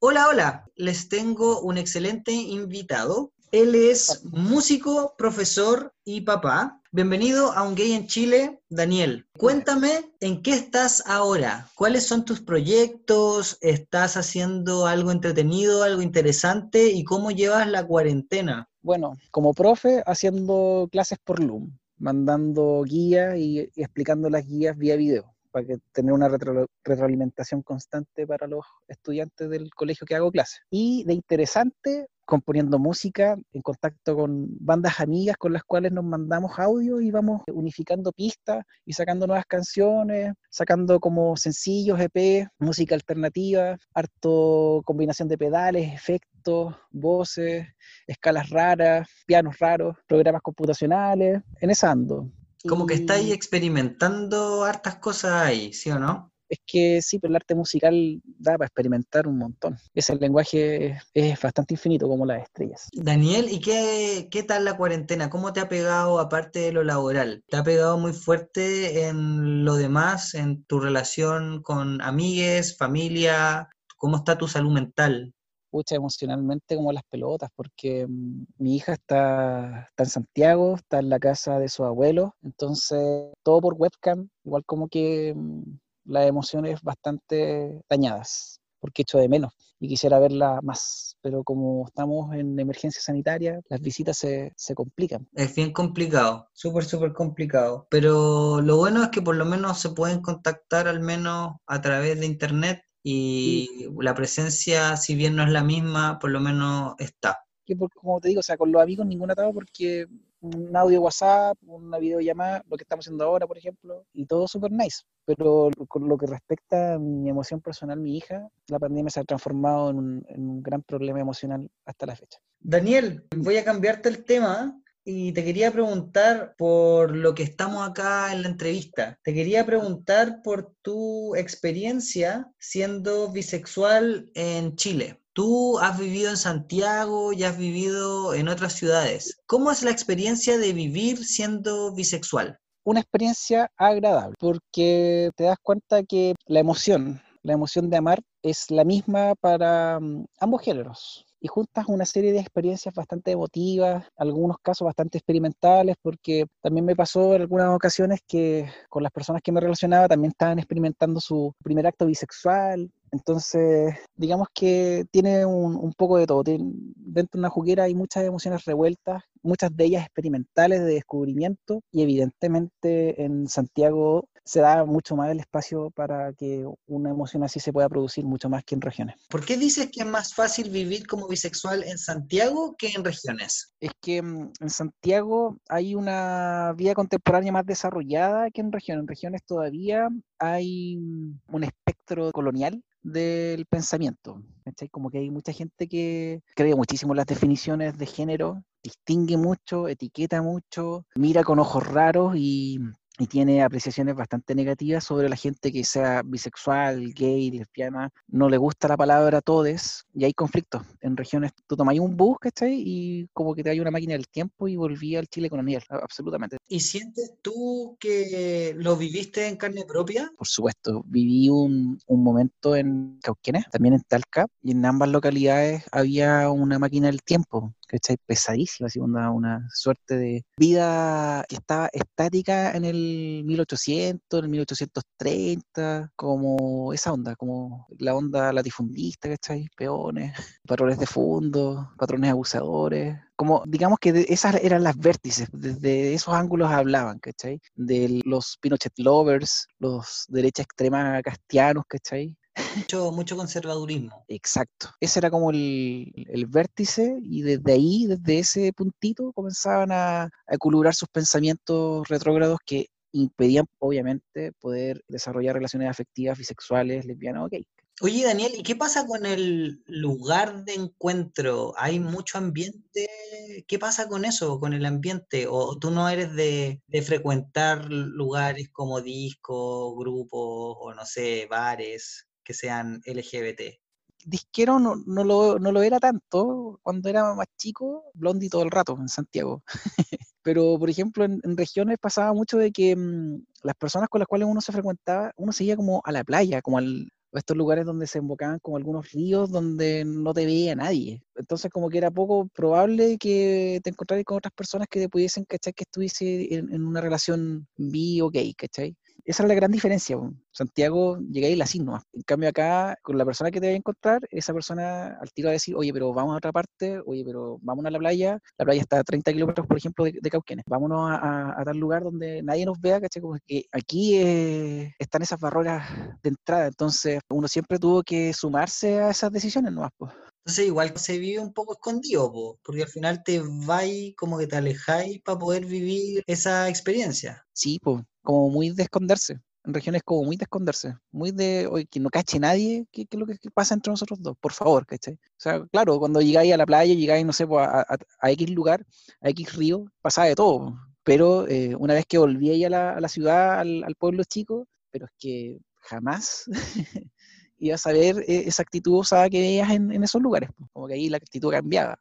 Hola, hola, les tengo un excelente invitado. Él es músico, profesor y papá. Bienvenido a Un Gay en Chile, Daniel. Cuéntame en qué estás ahora. ¿Cuáles son tus proyectos? ¿Estás haciendo algo entretenido, algo interesante? ¿Y cómo llevas la cuarentena? Bueno, como profe, haciendo clases por Loom, mandando guías y, explicando las guías vía video para que tener una retro- retroalimentación constante para los estudiantes del colegio que hago clase. Y de interesante, componiendo música, en contacto con bandas amigas con las cuales nos mandamos audio y vamos unificando pistas y sacando nuevas canciones, sacando como sencillos, EP, música alternativa, harto combinación de pedales, efectos, voces, escalas raras, pianos raros, programas computacionales, en esa ando. Como que estáis experimentando hartas cosas ahí, ¿sí o no? Es que sí, pero el arte musical da para experimentar un montón. Ese lenguaje es bastante infinito como las estrellas. Daniel, ¿y qué, qué tal la cuarentena? ¿Cómo te ha pegado aparte de lo laboral? ¿Te ha pegado muy fuerte en lo demás, en tu relación con amigues, familia? ¿Cómo está tu salud mental? Pucha, emocionalmente como las pelotas, porque mm, mi hija está, está en Santiago, está en la casa de su abuelo, entonces todo por webcam, igual como que mm, las emociones bastante dañadas, porque echo de menos y quisiera verla más, pero como estamos en emergencia sanitaria, las visitas se, se complican. Es bien complicado, súper, súper complicado. Pero lo bueno es que por lo menos se pueden contactar al menos a través de internet y la presencia, si bien no es la misma, por lo menos está. que porque, como te digo, o sea, con los amigos ningún atado porque un audio WhatsApp, una videollamada, lo que estamos haciendo ahora, por ejemplo, y todo súper nice. Pero con lo que respecta a mi emoción personal, mi hija, la pandemia se ha transformado en un, en un gran problema emocional hasta la fecha. Daniel, voy a cambiarte el tema y te quería preguntar por lo que estamos acá en la entrevista. Te quería preguntar por tu experiencia siendo bisexual en Chile. Tú has vivido en Santiago y has vivido en otras ciudades. ¿Cómo es la experiencia de vivir siendo bisexual? Una experiencia agradable, porque te das cuenta que la emoción, la emoción de amar es la misma para mm, ambos géneros. Y juntas una serie de experiencias bastante emotivas, algunos casos bastante experimentales, porque también me pasó en algunas ocasiones que con las personas que me relacionaba también estaban experimentando su primer acto bisexual. Entonces, digamos que tiene un, un poco de todo. Tiene- dentro de una juguera hay muchas emociones revueltas, muchas de ellas experimentales de descubrimiento, y evidentemente en Santiago se da mucho más el espacio para que una emoción así se pueda producir, mucho más que en regiones. ¿Por qué dices que es más fácil vivir como bisexual en Santiago que en regiones? Es que mm, en Santiago hay una vida contemporánea más desarrollada que en regiones. En regiones todavía hay mm, un espectro colonial del pensamiento. ¿cachai? Como que hay mucha gente que cree muchísimo las definiciones de género, distingue mucho, etiqueta mucho, mira con ojos raros y, tiene apreciaciones bastante negativas sobre la gente que sea bisexual, gay, lesbiana. No le gusta la palabra todes y hay conflictos. En regiones tú tomas un bus, ¿cachai? Y como que te hay una máquina del tiempo y volví al Chile a- absolutamente. ¿Y sientes tú que lo viviste en carne propia? Por supuesto, viví un, un momento en Cauquenes, también en Talca, y en ambas localidades había una máquina del tiempo, ¿cachai? Pesadísima, así una, una suerte de vida que estaba estática en el 1800, en el 1830, como esa onda, como la onda latifundista, ¿cachai? Peones, patrones de fondo, patrones abusadores, como digamos que de- esas eran las vértices, desde esos ángulos hablaban, ¿cachai? De los Pinochet lovers, los derecha extrema castianos, ¿cachai? Mucho, mucho conservadurismo. Exacto. Ese era como el, el vértice y desde ahí, desde ese puntito, comenzaban a, a sus pensamientos retrógrados que impedían, obviamente, poder desarrollar relaciones afectivas, bisexuales, lesbianas o gay. Oye, Daniel, ¿y qué pasa con el lugar de encuentro? ¿Hay mucho ambiente? ¿Qué pasa con eso, con el ambiente? ¿O tú no eres de, frecuentar lugares como discos, grupos o no sé, bares que sean LGBT? disquero no, no, lo, no lo era tanto cuando era más chico, Blondie todo el rato en Santiago. Pero, por ejemplo, en, en regiones pasaba mucho de que mm, las personas con las cuales uno se frecuentaba, uno se iba como a la playa, como al, estos lugares donde se embocaban como algunos ríos donde no te veía nadie. Entonces como que era poco probable que te encontraras con otras personas que te pudiesen, ¿cachai? Que estuviese en, en una relación bi o gay, ¿cachai? Esa es la gran diferencia. Santiago llegáis y la signo. En cambio acá, con la persona que te vaya a encontrar, esa persona al tiro va a decir, oye, pero vamos a otra parte, oye, pero vámonos a la playa. La playa está a 30 kilómetros, por ejemplo, de, de Cauquenes. Vámonos a, a- a tal lugar donde nadie nos vea, ¿cachai? Como que aquí eh, están esas barreras de entrada. Entonces, uno siempre tuvo que sumarse a esas decisiones nomás, pues. Entonces igual se vive un poco escondido, po, porque al final te vais como que te alejáis para poder vivir esa experiencia. Sí, pues, como muy de esconderse. En regiones como muy de esconderse, muy de, oye, que no cache nadie, ¿qué, es lo que pasa entre nosotros dos? Por favor, ¿cachai? O sea, claro, cuando llegáis a la playa, llegáis, no sé, pues, a, a- X lugar, a X río, pasaba de todo. Pero eh, una vez que volví ahí a la, ciudad, al, pueblo chico, pero es que jamás ibas a ver eh, esa actitud osada que veías en, esos lugares. Como que ahí la actitud cambiaba.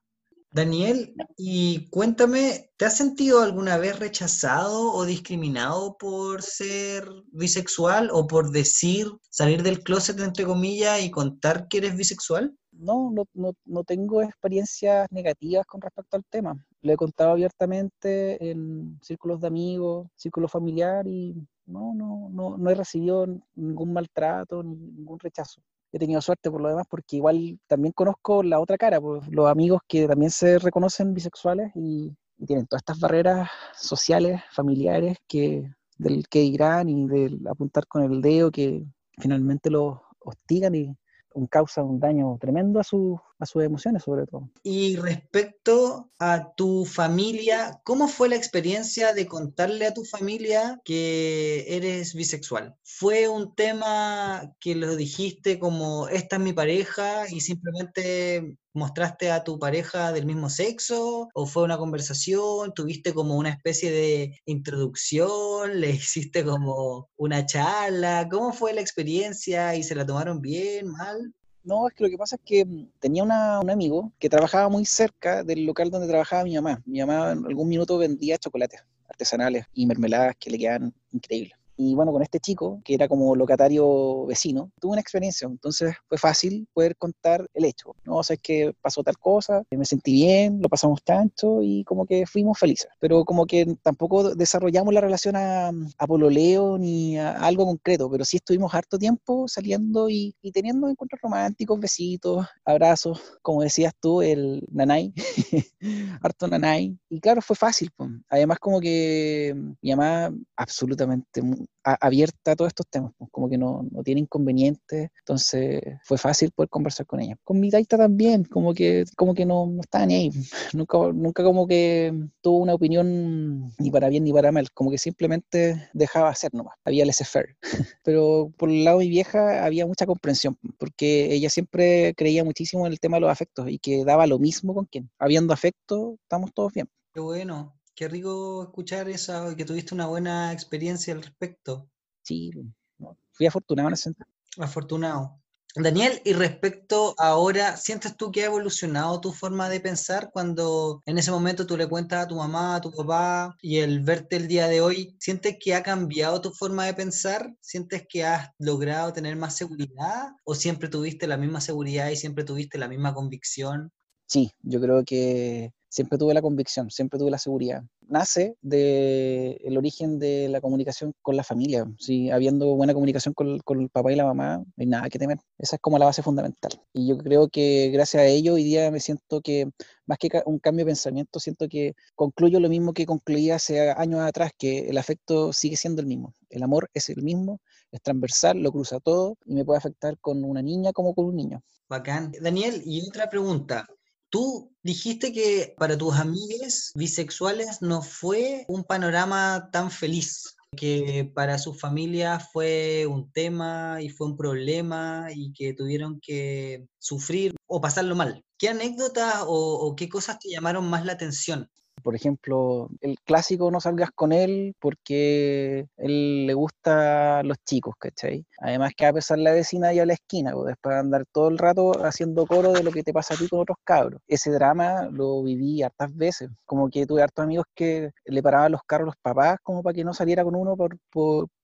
Daniel, y cuéntame, ¿te has sentido alguna vez rechazado o discriminado por ser bisexual o por decir, salir del closet, entre comillas, y contar que eres bisexual? No, no, no, no tengo experiencias negativas con respecto al tema. Lo he contado abiertamente en círculos de amigos, círculos familiar y no, no, no, no he recibido ningún maltrato ni ningún rechazo. He tenido suerte por lo demás porque igual también conozco la otra cara, pues, los amigos que también se reconocen bisexuales y, tienen todas estas barreras sociales, familiares, que del que dirán y del apuntar con el dedo que finalmente los hostigan y un- causa un daño tremendo a, su, a sus emociones sobre todo. Y respecto a tu familia, ¿cómo fue la experiencia de contarle a tu familia que eres bisexual? ¿Fue un tema que lo dijiste como esta es mi pareja y simplemente mostraste a tu pareja del mismo sexo? ¿O fue una conversación? ¿Tuviste como una especie de introducción? ¿Le hiciste como una charla? ¿Cómo fue la experiencia y se la tomaron bien, mal? No, es que lo que pasa es que mm, tenía una- un amigo que trabajaba muy cerca del local donde trabajaba mi mamá. Mi mamá en algún minuto vendía chocolates artesanales y mermeladas que le quedaban increíbles. Y bueno, con este chico, que era como locatario vecino, tuve una experiencia. Entonces fue fácil poder contar el hecho. No, o es que pasó tal cosa, me sentí bien, lo pasamos tanto y como que fuimos felices. Pero como que tampoco desarrollamos la relación a, a pololeo ni a algo concreto, pero sí estuvimos harto tiempo saliendo y, teniendo encuentros románticos, besitos, abrazos, como decías tú, el nanay, harto nanay. Y claro, fue fácil. pues. Además, como que mi mamá absolutamente abierta a todos estos temas, pues, como que no, no tiene inconvenientes, entonces fue fácil poder conversar con ella. Con mi taita también, como que, como que no, no estaba ni ahí, nunca, nunca como que tuvo una opinión ni para bien ni para mal, como que simplemente dejaba hacer nomás, había laissez-faire. Pero por el lado de mi vieja había mucha comprensión, porque ella siempre creía muchísimo en el tema de los afectos y que daba lo mismo con quien. Habiendo afecto, estamos todos bien. Qué bueno, qué rico escuchar eso, que tuviste una buena experiencia al respecto. Sí, no, fui afortunado en ese sentido. Afortunado. Daniel, y respecto ahora, ¿sientes tú que ha evolucionado tu forma de pensar cuando en ese momento tú le cuentas a tu mamá, a tu papá y el verte el día de hoy, ¿sientes que ha cambiado tu forma de pensar? ¿Sientes que has logrado tener más seguridad o siempre tuviste la misma seguridad y siempre tuviste la misma convicción? Sí, yo creo que siempre tuve la convicción, siempre tuve la seguridad. Nace del origen de la comunicación con la familia. Si habiendo buena comunicación con, con el papá y la mamá, no hay nada que temer. Esa es como la base fundamental. Y yo creo que gracias a ello hoy día me siento que, más que un cambio de pensamiento, siento que concluyo lo mismo que concluía hace años atrás, que el afecto sigue siendo el mismo. El amor es el mismo, es transversal, lo cruza todo y me puede afectar con una niña como con un niño. Bacán. Daniel, y otra pregunta. Tú dijiste que para tus amigues bisexuales no fue un panorama tan feliz, que para su familia fue un tema y fue un problema y que tuvieron que sufrir o pasarlo mal. ¿Qué anécdotas o, o qué cosas te llamaron más la atención? Por ejemplo, el clásico no salgas con él porque él le gusta los chicos, ¿cachai? Además que a pesar la vecina y a la esquina, pues, después de andar todo el rato haciendo coro de lo que te pasa a ti con otros cabros. Ese drama lo viví hartas veces, como que tuve hartos amigos que le paraban los carros a los papás como para que no saliera con uno por,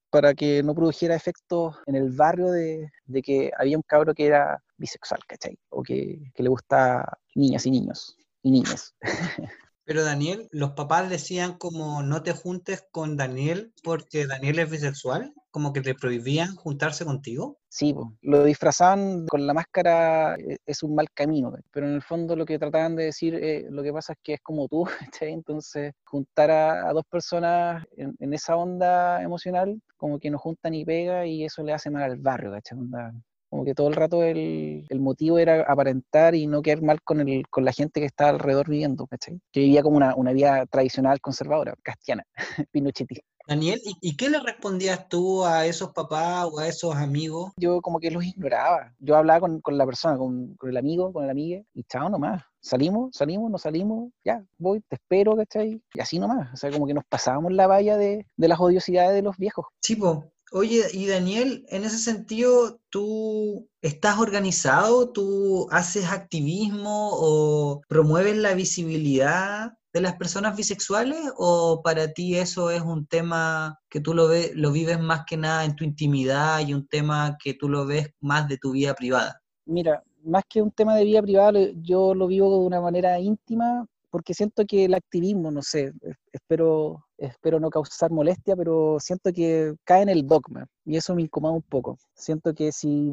para que no produjera efectos en el barrio de, de que había un cabro que era bisexual, ¿cachai? O que, que le gusta niñas y niños y niñas. Pero Daniel, los papás decían como no te juntes con Daniel porque Daniel es bisexual, como que te prohibían juntarse contigo. Sí, lo disfrazaban con la máscara, eh, es un mal camino, pero en el fondo lo que trataban de decir, eh, lo que pasa es que es como tú, ¿cachai? entonces juntar a, dos personas en, esa onda emocional, como que no juntan ni pega y eso le hace mal al barrio, ¿cachai? Como que todo el rato el, el motivo era aparentar y no quedar mal con, el, con la gente que estaba alrededor viviendo, ¿cachai? Que vivía como una, una vida tradicional, conservadora, castiana, pinochetista. Daniel, ¿y, y qué le respondías tú a esos papás o a esos amigos? Yo como que los ignoraba. Yo hablaba con, con la persona, con, con el amigo, con el amiga, y chao nomás. Salimos, salimos, no salimos, ya, voy, te espero, ¿cachai? Y así nomás. O sea, como que nos pasábamos la valla de, de las odiosidades de los viejos. Sí, po. Oye, y Daniel, en ese sentido, ¿tú estás organizado? ¿Tú haces activismo o promueves la visibilidad de las personas bisexuales? ¿O para ti eso es un tema que tú lo, ves, lo vives más que nada en tu intimidad y un tema que tú lo ves más de tu vida privada? Mira, más que un tema de vida privada, yo lo vivo de una manera íntima porque siento que el activismo, no sé, es- espero, espero no causar molestia, pero siento que cae en el dogma y eso me incomoda un poco. Siento que si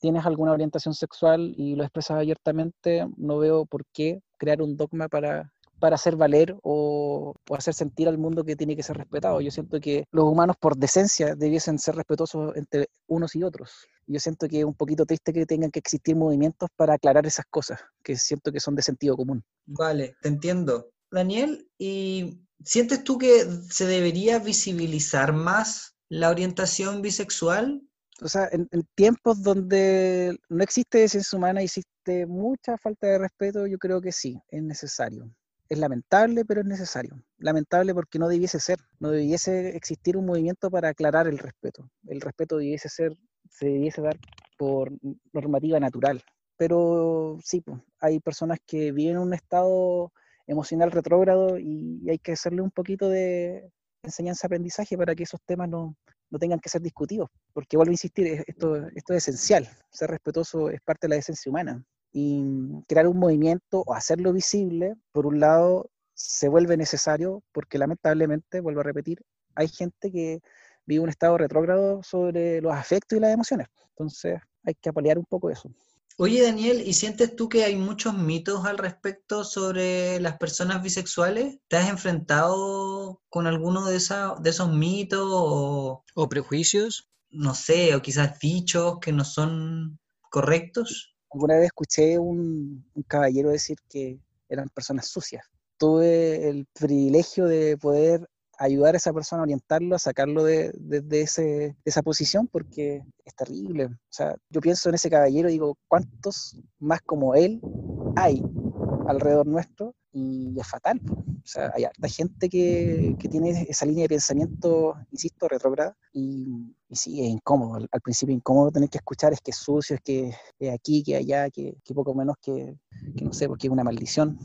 tienes alguna orientación sexual y lo expresas abiertamente, no veo por qué crear un dogma para, para hacer valer o, o hacer sentir al mundo que tiene que ser respetado. Yo siento que los humanos por decencia debiesen ser respetuosos entre unos y otros. Yo siento que es un poquito triste que tengan que existir movimientos para aclarar esas cosas, que siento que son de sentido común. Vale, te entiendo. Daniel, ¿y sientes tú que se debería visibilizar más la orientación bisexual? O sea, en, tiempos donde no existe ciencia humana, existe mucha falta de respeto, yo creo que sí, es necesario. Es lamentable, pero es necesario. Lamentable porque no debiese ser, no debiese existir un movimiento para aclarar el respeto. El respeto debiese ser, se debiese dar por normativa natural. Pero sí, hay personas que viven en un estado emocional retrógrado y hay que hacerle un poquito de enseñanza-aprendizaje para que esos temas no, no tengan que ser discutidos. Porque vuelvo a insistir, es- esto, esto es esencial. Ser respetuoso es parte de la esencia humana. Y crear un movimiento o hacerlo visible, por un lado, se vuelve necesario porque lamentablemente, vuelvo a repetir, hay gente que vive un estado retrógrado sobre los afectos y las emociones. Entonces hay que paliar un poco eso. Oye, Daniel, ¿y sientes tú que hay muchos mitos al respecto sobre las personas bisexuales? ¿Te has enfrentado con alguno de, esa- de esos mitos o, ¿O prejuicios? no sé, o quizás dichos que no son correctos? Alguna vez escuché un, un caballero decir que eran personas sucias. Tuve el privilegio de poder ayudar a esa persona orientarlo, a sacarlo de, de- ese, de esa posición, porque es terrible. O sea, yo pienso en ese caballero y digo, ¿cuántos más como él hay alrededor nuestro? Y es fatal. O sea, hay harta gente que, que tiene esa línea de pensamiento, insisto, retrógrada, y, y sí, es incómodo. Al, al principio incómodo tener que escuchar, es que es sucio, es que es aquí, que allá, que, que poco menos que, que no sé, porque es una maldición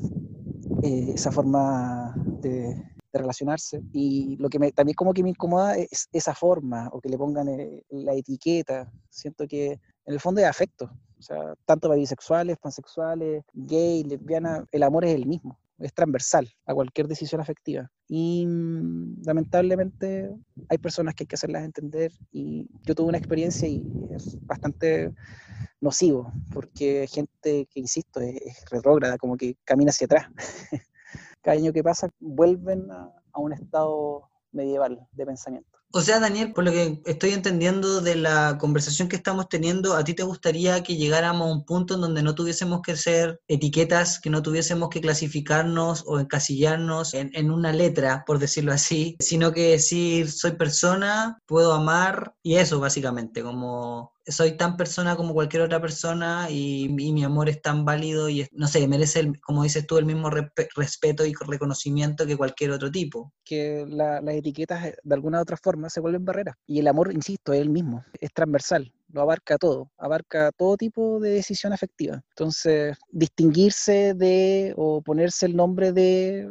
eh, esa forma de, de relacionarse. Y lo que me, también como que me incomoda es esa forma, o que le pongan eh, la etiqueta. Siento que en el fondo es afecto. O sea, tanto para bisexuales, pansexuales, gay, lesbiana, el amor es el mismo. Es transversal a cualquier decisión afectiva. Y mm, lamentablemente hay personas que hay que hacerlas entender. Y yo tuve una experiencia y es bastante nocivo, porque gente que, insisto, es, es retrógrada, como que camina hacia atrás. Cada año que pasa vuelven a, un estado medieval de pensamiento. O sea, Daniel, por lo que estoy entendiendo de la conversación que estamos teniendo, ¿a ti te gustaría que llegáramos a un punto en donde no tuviésemos que ser etiquetas, que no tuviésemos que clasificarnos o encasillarnos en, en una letra, por decirlo así, sino que decir, soy persona, puedo amar, y eso básicamente, como soy tan persona como cualquier otra persona y, mi amor es tan válido y, no sé, merece, el- como dices tú, el mismo respe- respeto y reconocimiento que cualquier otro tipo? Que la- las etiquetas eh, de alguna u otra forma se vuelven barreras. Y el amor, insisto, es el mismo, es transversal, lo abarca todo, abarca todo tipo de decisión afectiva. Entonces, distinguirse de o ponerse el nombre de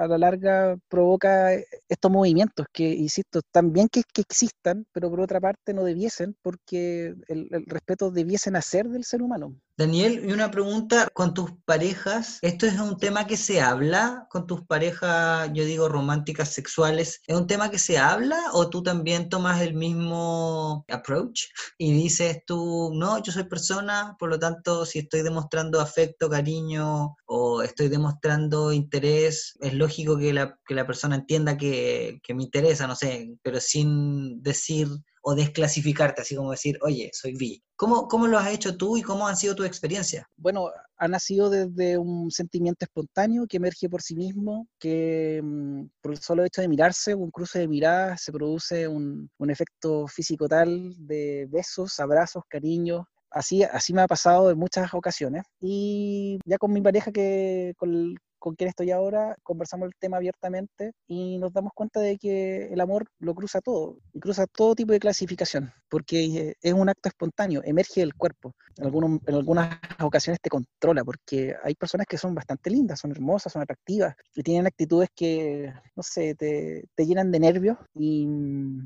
a la larga provoca estos movimientos que, insisto, también que, existan, pero por otra parte no debiesen, porque el, el respeto debiese nacer del ser humano. Daniel, y una pregunta con tus parejas. ¿Esto es un tema que se habla con tus parejas, yo digo románticas sexuales? ¿Es un tema que se habla o tú también tomas el mismo approach y dices tú, no, yo soy persona, por lo tanto, si estoy demostrando afecto, cariño o estoy demostrando interés, es lógico que la, que la persona entienda que, que me interesa, no sé, pero sin decir o desclasificarte, así como decir, oye, soy bi. ¿Cómo, ¿Cómo lo has hecho tú y cómo han sido tu experiencia? Bueno, ha nacido desde un sentimiento espontáneo que emerge por sí mismo, que mm, por el solo hecho de mirarse, un cruce de miradas, se produce un, un efecto físico tal de besos, abrazos, cariños, Así, así me ha pasado en muchas ocasiones. Y ya con mi pareja, que, con, con quien estoy ahora, conversamos el tema abiertamente y nos damos cuenta de que el amor lo cruza todo, y cruza todo tipo de clasificación, porque es un acto espontáneo, emerge del cuerpo. En, algunas ocasiones te controla, porque hay personas que son bastante lindas, son hermosas, son atractivas, y tienen actitudes que, no sé, te, llenan de nervios y,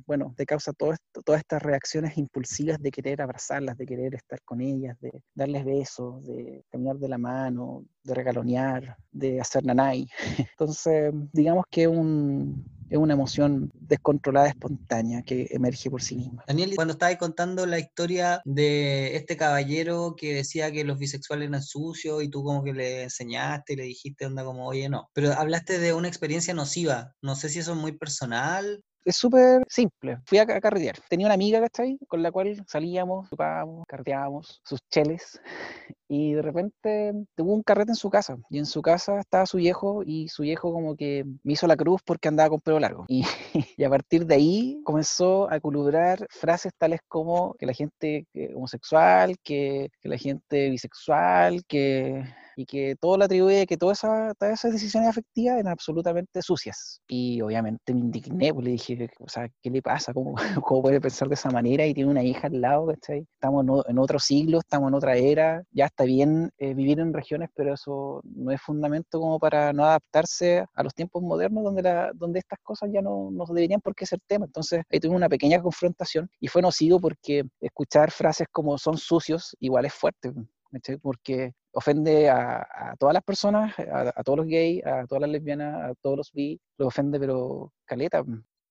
bueno, te causa todo todas estas reacciones impulsivas de querer abrazarlas, de querer estar con ellas, de darles besos, de caminar de la mano, de regalonear, de hacer nanay. Entonces, digamos que un, es una emoción descontrolada, espontánea, que emerge por sí misma. Daniel, cuando estabas contando la historia de este caballero que decía que los bisexuales eran sucios y tú como que le enseñaste y le dijiste onda como, oye, no. Pero hablaste de una experiencia nociva. No sé si eso es muy personal es súper simple. Fui a, carretear. Tenía una amiga, ¿cachai? Con la cual salíamos, chupábamos, carreteábamos, sus cheles. Y de repente tuvo un carrete en su casa. Y en su casa estaba su viejo y su viejo como que me hizo la cruz porque andaba con pelo largo. Y, y a partir de ahí comenzó a culubrar frases tales como que la gente homosexual, que, que la gente bisexual, que y que todo le atribuye que todas esas, todas esas decisiones afectivas eran absolutamente sucias. Y obviamente me indigné, pues le dije, o sea, ¿qué le pasa? ¿Cómo, cómo puede pensar de esa manera? Y tiene una hija al lado, ¿cachai? Estamos en otro siglo, estamos en otra era, ya está bien eh, vivir en regiones, pero eso no es fundamento como para no adaptarse a los tiempos modernos donde, la, donde estas cosas ya no, no deberían por qué ser tema. Entonces ahí tuve una pequeña confrontación y fue nocivo porque escuchar frases como son sucios igual es fuerte porque ofende a, todas las personas, a, todos los gays, a todas las lesbianas, a todos los bi, los ofende, pero caleta.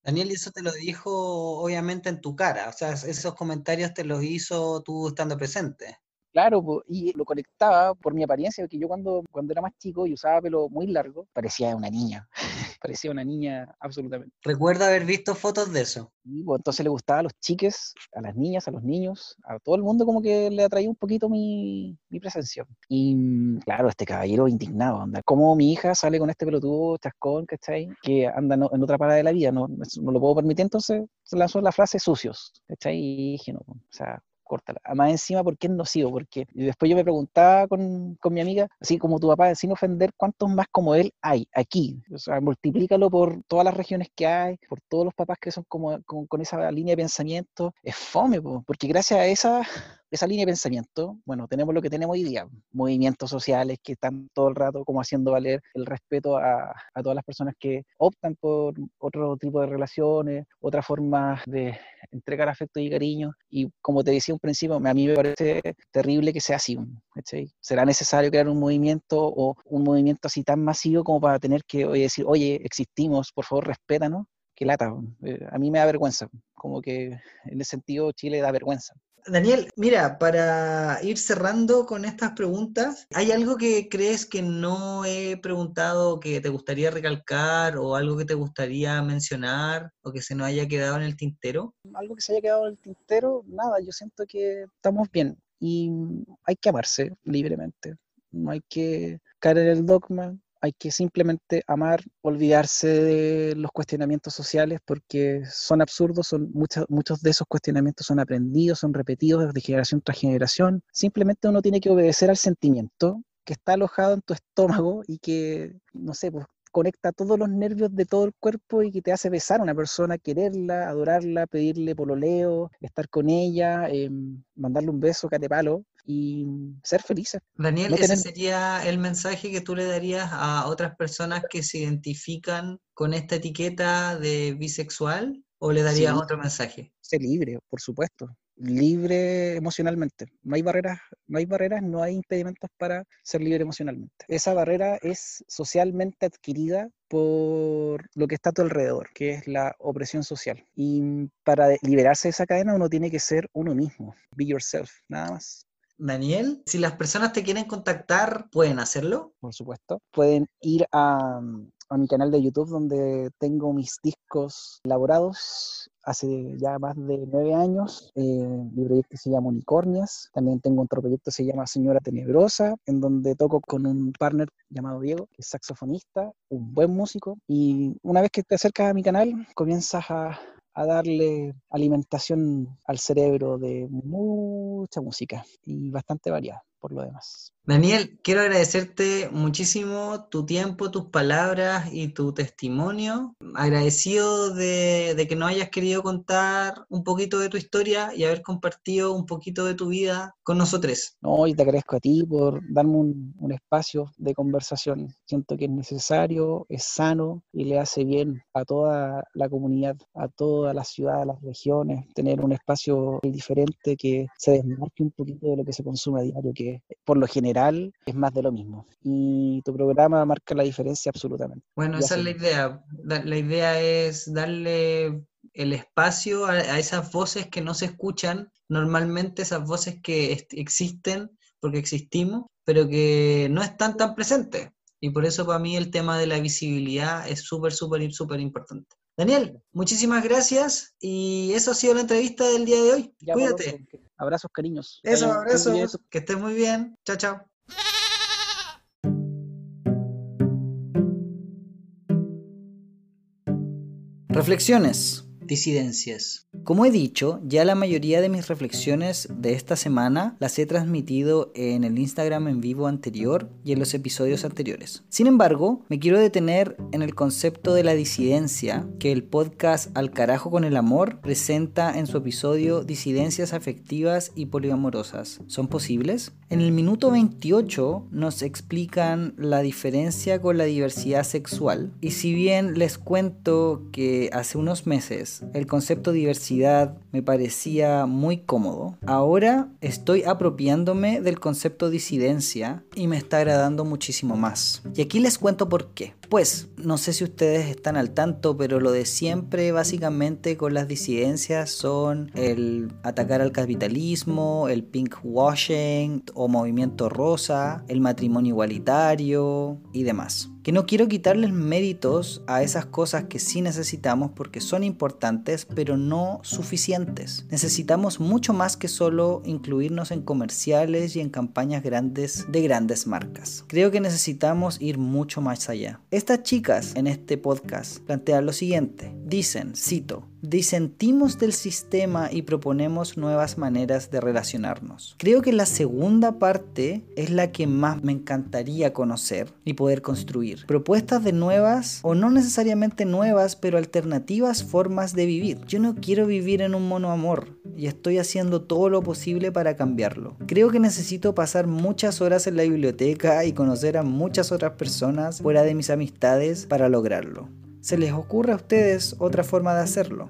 Daniel, eso te lo dijo obviamente en tu cara, o sea, esos comentarios te los hizo tú estando presente. Claro, y lo conectaba por mi apariencia, porque yo cuando, cuando era más chico y usaba pelo muy largo, parecía una niña, parecía una niña absolutamente. Recuerdo haber visto fotos de eso. Y pues, entonces le gustaba a los chiques, a las niñas, a los niños, a todo el mundo como que le atraía un poquito mi, mi presencia. Y mm, claro, este caballero indignado, anda, como mi hija sale con este pelotudo chascón, ¿cachai? Que anda en otra parada de la vida, no, no lo puedo permitir, entonces se lanzó la frase sucios, ¿cachai? Y dije, no, o sea, córtala. Más encima, porque es nocivo? Porque y después yo me preguntaba con, con, mi amiga, así como tu papá, sin ofender, ¿cuántos más como él hay aquí? O sea, multiplícalo por todas las regiones que hay, por todos los papás que son como, con esa línea de pensamiento. Es fome, porque gracias a esa esa línea de pensamiento, bueno, tenemos lo que tenemos hoy día, movimientos sociales que están todo el rato como haciendo valer el respeto a, a todas las personas que optan por otro tipo de relaciones, otras formas de entregar afecto y cariño. Y como te decía un principio, a mí me parece terrible que sea así. ¿Será necesario crear un movimiento o un movimiento así tan masivo como para tener que oye, decir, oye, existimos, por favor, respétanos? Qué lata. Eh, a mí me da vergüenza. Como que en ese sentido Chile da vergüenza. Daniel, mira, para ir cerrando con estas preguntas, ¿hay algo que crees que no he preguntado que te gustaría recalcar o algo que te gustaría mencionar o que se nos haya quedado en el tintero? Algo que se haya quedado en el tintero, nada, yo siento que estamos bien y hay que amarse libremente, no hay que caer en el dogma, hay que simplemente amar, olvidarse de los cuestionamientos sociales porque son absurdos, son muchos, muchos de esos cuestionamientos son aprendidos, son repetidos de generación tras generación. Simplemente uno tiene que obedecer al sentimiento que está alojado en tu estómago y que, no sé, pues conecta todos los nervios de todo el cuerpo y que te hace besar a una persona, quererla, adorarla, pedirle pololeo, estar con ella, eh, mandarle un beso, palo y ser felices. Daniel, No ¿ese sería el mensaje que tú le darías a otras personas que se identifican con esta etiqueta de bisexual? ¿O le darías Sí. otro mensaje? Ser libre, por supuesto. Libre emocionalmente. No hay barreras, no hay barreras, no hay impedimentos para ser libre emocionalmente. Esa barrera es socialmente adquirida por lo que está a tu alrededor, que es la opresión social. Y para liberarse de esa cadena uno tiene que ser uno mismo. Be yourself, nada más. Daniel, si las personas te quieren contactar, ¿pueden hacerlo? por supuesto. Pueden ir a, mi canal de YouTube donde tengo mis discos elaborados hace ya más de nueve años. Eh, mi proyecto se llama Unicornias. También tengo otro proyecto que se llama Señora Tenebrosa, en donde toco con un partner llamado Diego, que es saxofonista, un buen músico. Y una vez que te acercas a mi canal, comienzas a a darle alimentación al cerebro de mucha música y bastante variada por lo demás. Daniel, quiero agradecerte muchísimo tu tiempo, tus palabras y tu testimonio. Agradecido de, que nos hayas querido contar un poquito de tu historia y haber compartido un poquito de tu vida con nosotros. No, y te agradezco a ti por darme un, un espacio de conversación. Siento que es necesario, es sano y le hace bien a toda la comunidad, a toda la ciudad, a las regiones, tener un espacio diferente que se desmarque un poquito de lo que se consume a diario, que por lo general es más de lo mismo. Y tu programa marca la diferencia absolutamente. Bueno, Ya esa es la idea. La idea es darle el espacio a, a esas voces que no se escuchan, normalmente esas voces que existen porque existimos, pero que no están tan presentes. Y por eso para mí el tema de la visibilidad es súper, súper, súper importante. Daniel, muchísimas gracias y eso ha sido la entrevista del día de hoy. Ya, Cuídate. Abrazos, cariños. Eso, abrazos. Que estés muy bien. Chao, chao. Reflexiones. Disidencias. Como he dicho, ya la mayoría de mis reflexiones de esta semana las he transmitido en el Instagram en vivo anterior y en los episodios anteriores. Sin embargo, me quiero detener en el concepto de la disidencia que el podcast Al carajo con el amor presenta en su episodio Disidencias afectivas y poliamorosas. ¿Son posibles? En el minuto 28 nos explican la diferencia con la diversidad sexual y si bien les cuento que hace unos meses el concepto diversidad me parecía muy cómodo, ahora estoy apropiándome del concepto disidencia y me está agradando muchísimo más. Y aquí les cuento por qué. Pues, no sé si ustedes están al tanto, pero lo de siempre básicamente con las disidencias son el atacar al capitalismo, el pink washing o movimiento rosa, el matrimonio igualitario y demás. Que no quiero quitarles méritos a esas cosas que sí necesitamos porque son importantes, pero no suficientes. Necesitamos mucho más que solo incluirnos en comerciales y en campañas grandes de grandes marcas. Creo que necesitamos ir mucho más allá. Estas chicas en este podcast plantean lo siguiente. Dicen, cito, disentimos del sistema y proponemos nuevas maneras de relacionarnos. Creo que la segunda parte es la que más me encantaría conocer y poder construir. Propuestas de nuevas o no necesariamente nuevas, pero alternativas formas de vivir. Yo no quiero vivir en un monoamor y estoy haciendo todo lo posible para cambiarlo. Creo que necesito pasar muchas horas en la biblioteca y conocer a muchas otras personas fuera de mis amistades para lograrlo. ¿Se les ocurre a ustedes otra forma de hacerlo?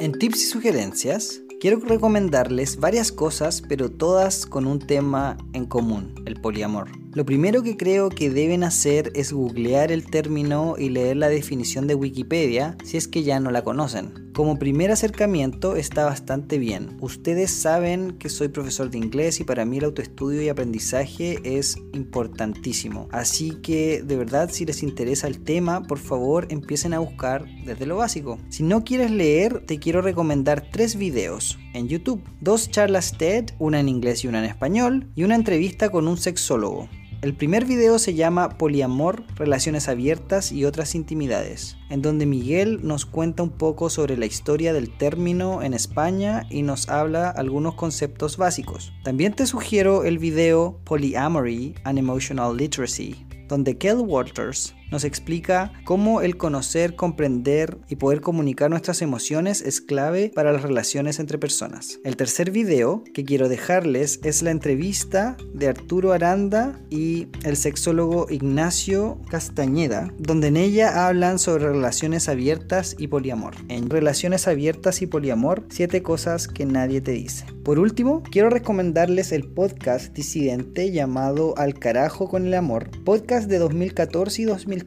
En tips y sugerencias, quiero recomendarles varias cosas, pero todas con un tema en común, el poliamor. Lo primero que creo que deben hacer es googlear el término y leer la definición de Wikipedia si es que ya no la conocen. Como primer acercamiento está bastante bien. Ustedes saben que soy profesor de inglés y para mí el autoestudio y aprendizaje es importantísimo. Así que de verdad si les interesa el tema, por favor empiecen a buscar desde lo básico. Si no quieres leer, te quiero recomendar tres videos en YouTube. Dos charlas TED, una en inglés y una en español, y una entrevista con un sexólogo. El primer video se llama Poliamor, Relaciones Abiertas y otras intimidades, en donde Miguel nos cuenta un poco sobre la historia del término en España y nos habla algunos conceptos básicos. También te sugiero el video Polyamory and Emotional Literacy, donde Kel Walters nos explica cómo el conocer, comprender y poder comunicar nuestras emociones es clave para las relaciones entre personas. El tercer video que quiero dejarles es la entrevista de Arturo Aranda y el sexólogo Ignacio Castañeda, donde en ella hablan sobre relaciones abiertas y poliamor. En relaciones abiertas y poliamor, siete cosas que nadie te dice. Por último, quiero recomendarles el podcast disidente llamado Al carajo con el amor, podcast de 2014 y 2015,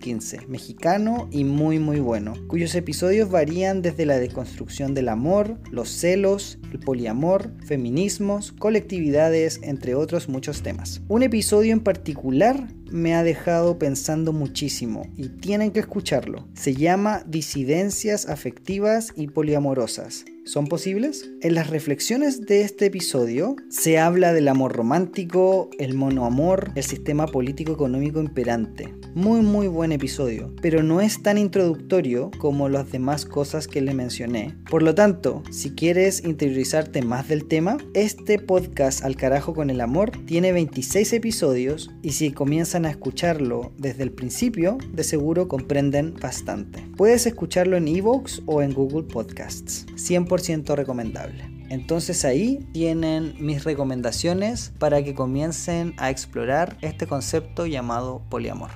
mexicano y muy muy bueno, cuyos episodios varían desde la deconstrucción del amor, los celos, el poliamor, feminismos, colectividades, entre otros muchos temas. Un episodio en particular me ha dejado pensando muchísimo y tienen que escucharlo. Se llama Disidencias afectivas y poliamorosas. ¿Son posibles? En las reflexiones de este episodio se habla del amor romántico, el monoamor, el sistema político económico imperante. Muy muy buen episodio, pero no es tan introductorio como las demás cosas que le mencioné. Por lo tanto, si quieres interiorizarte más del tema, este podcast Al carajo con el amor tiene 26 episodios y si comienzan a escucharlo desde el principio, de seguro comprenden bastante. Puedes escucharlo en Evox o en Google Podcasts. 100% recomendable. Entonces ahí tienen mis recomendaciones para que comiencen a explorar este concepto llamado poliamor.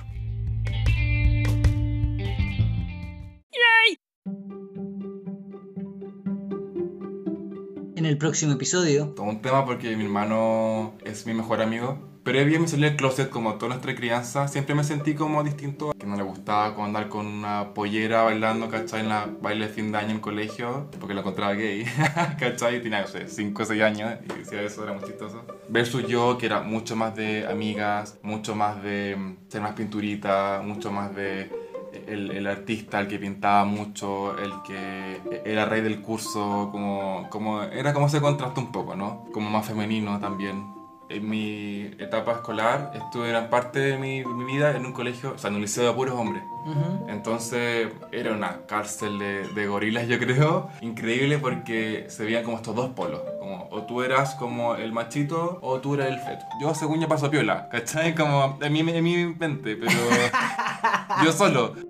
En el próximo episodio Todo un tema porque mi hermano es mi mejor amigo. Previo me salí del closet como toda nuestra crianza, siempre me sentí como distinto, que no le gustaba como andar con una pollera bailando, ¿cachai? En la baile de fin de año en el colegio, porque lo encontraba gay, ¿cachai? Tenía, no sé, 5 o 6 años y decía eso, era muy chistoso. Versus yo, que era mucho más de amigas, mucho más de ser más pinturita, mucho más de el, el, artista, el que pintaba mucho, el que era rey del curso, como, como, era como ese contraste un poco, ¿no? Como más femenino también. En mi etapa escolar estuve gran parte de mi, mi vida en un colegio, o sea, en un liceo de puros hombres. Entonces era una cárcel de, de, gorilas, yo creo, increíble porque se veían como estos dos polos. Como, o tú eras como el machito o tú eras el feto. Yo, según yo, paso piola, ¿cachai? Como en mi, en mi mente, pero yo solo.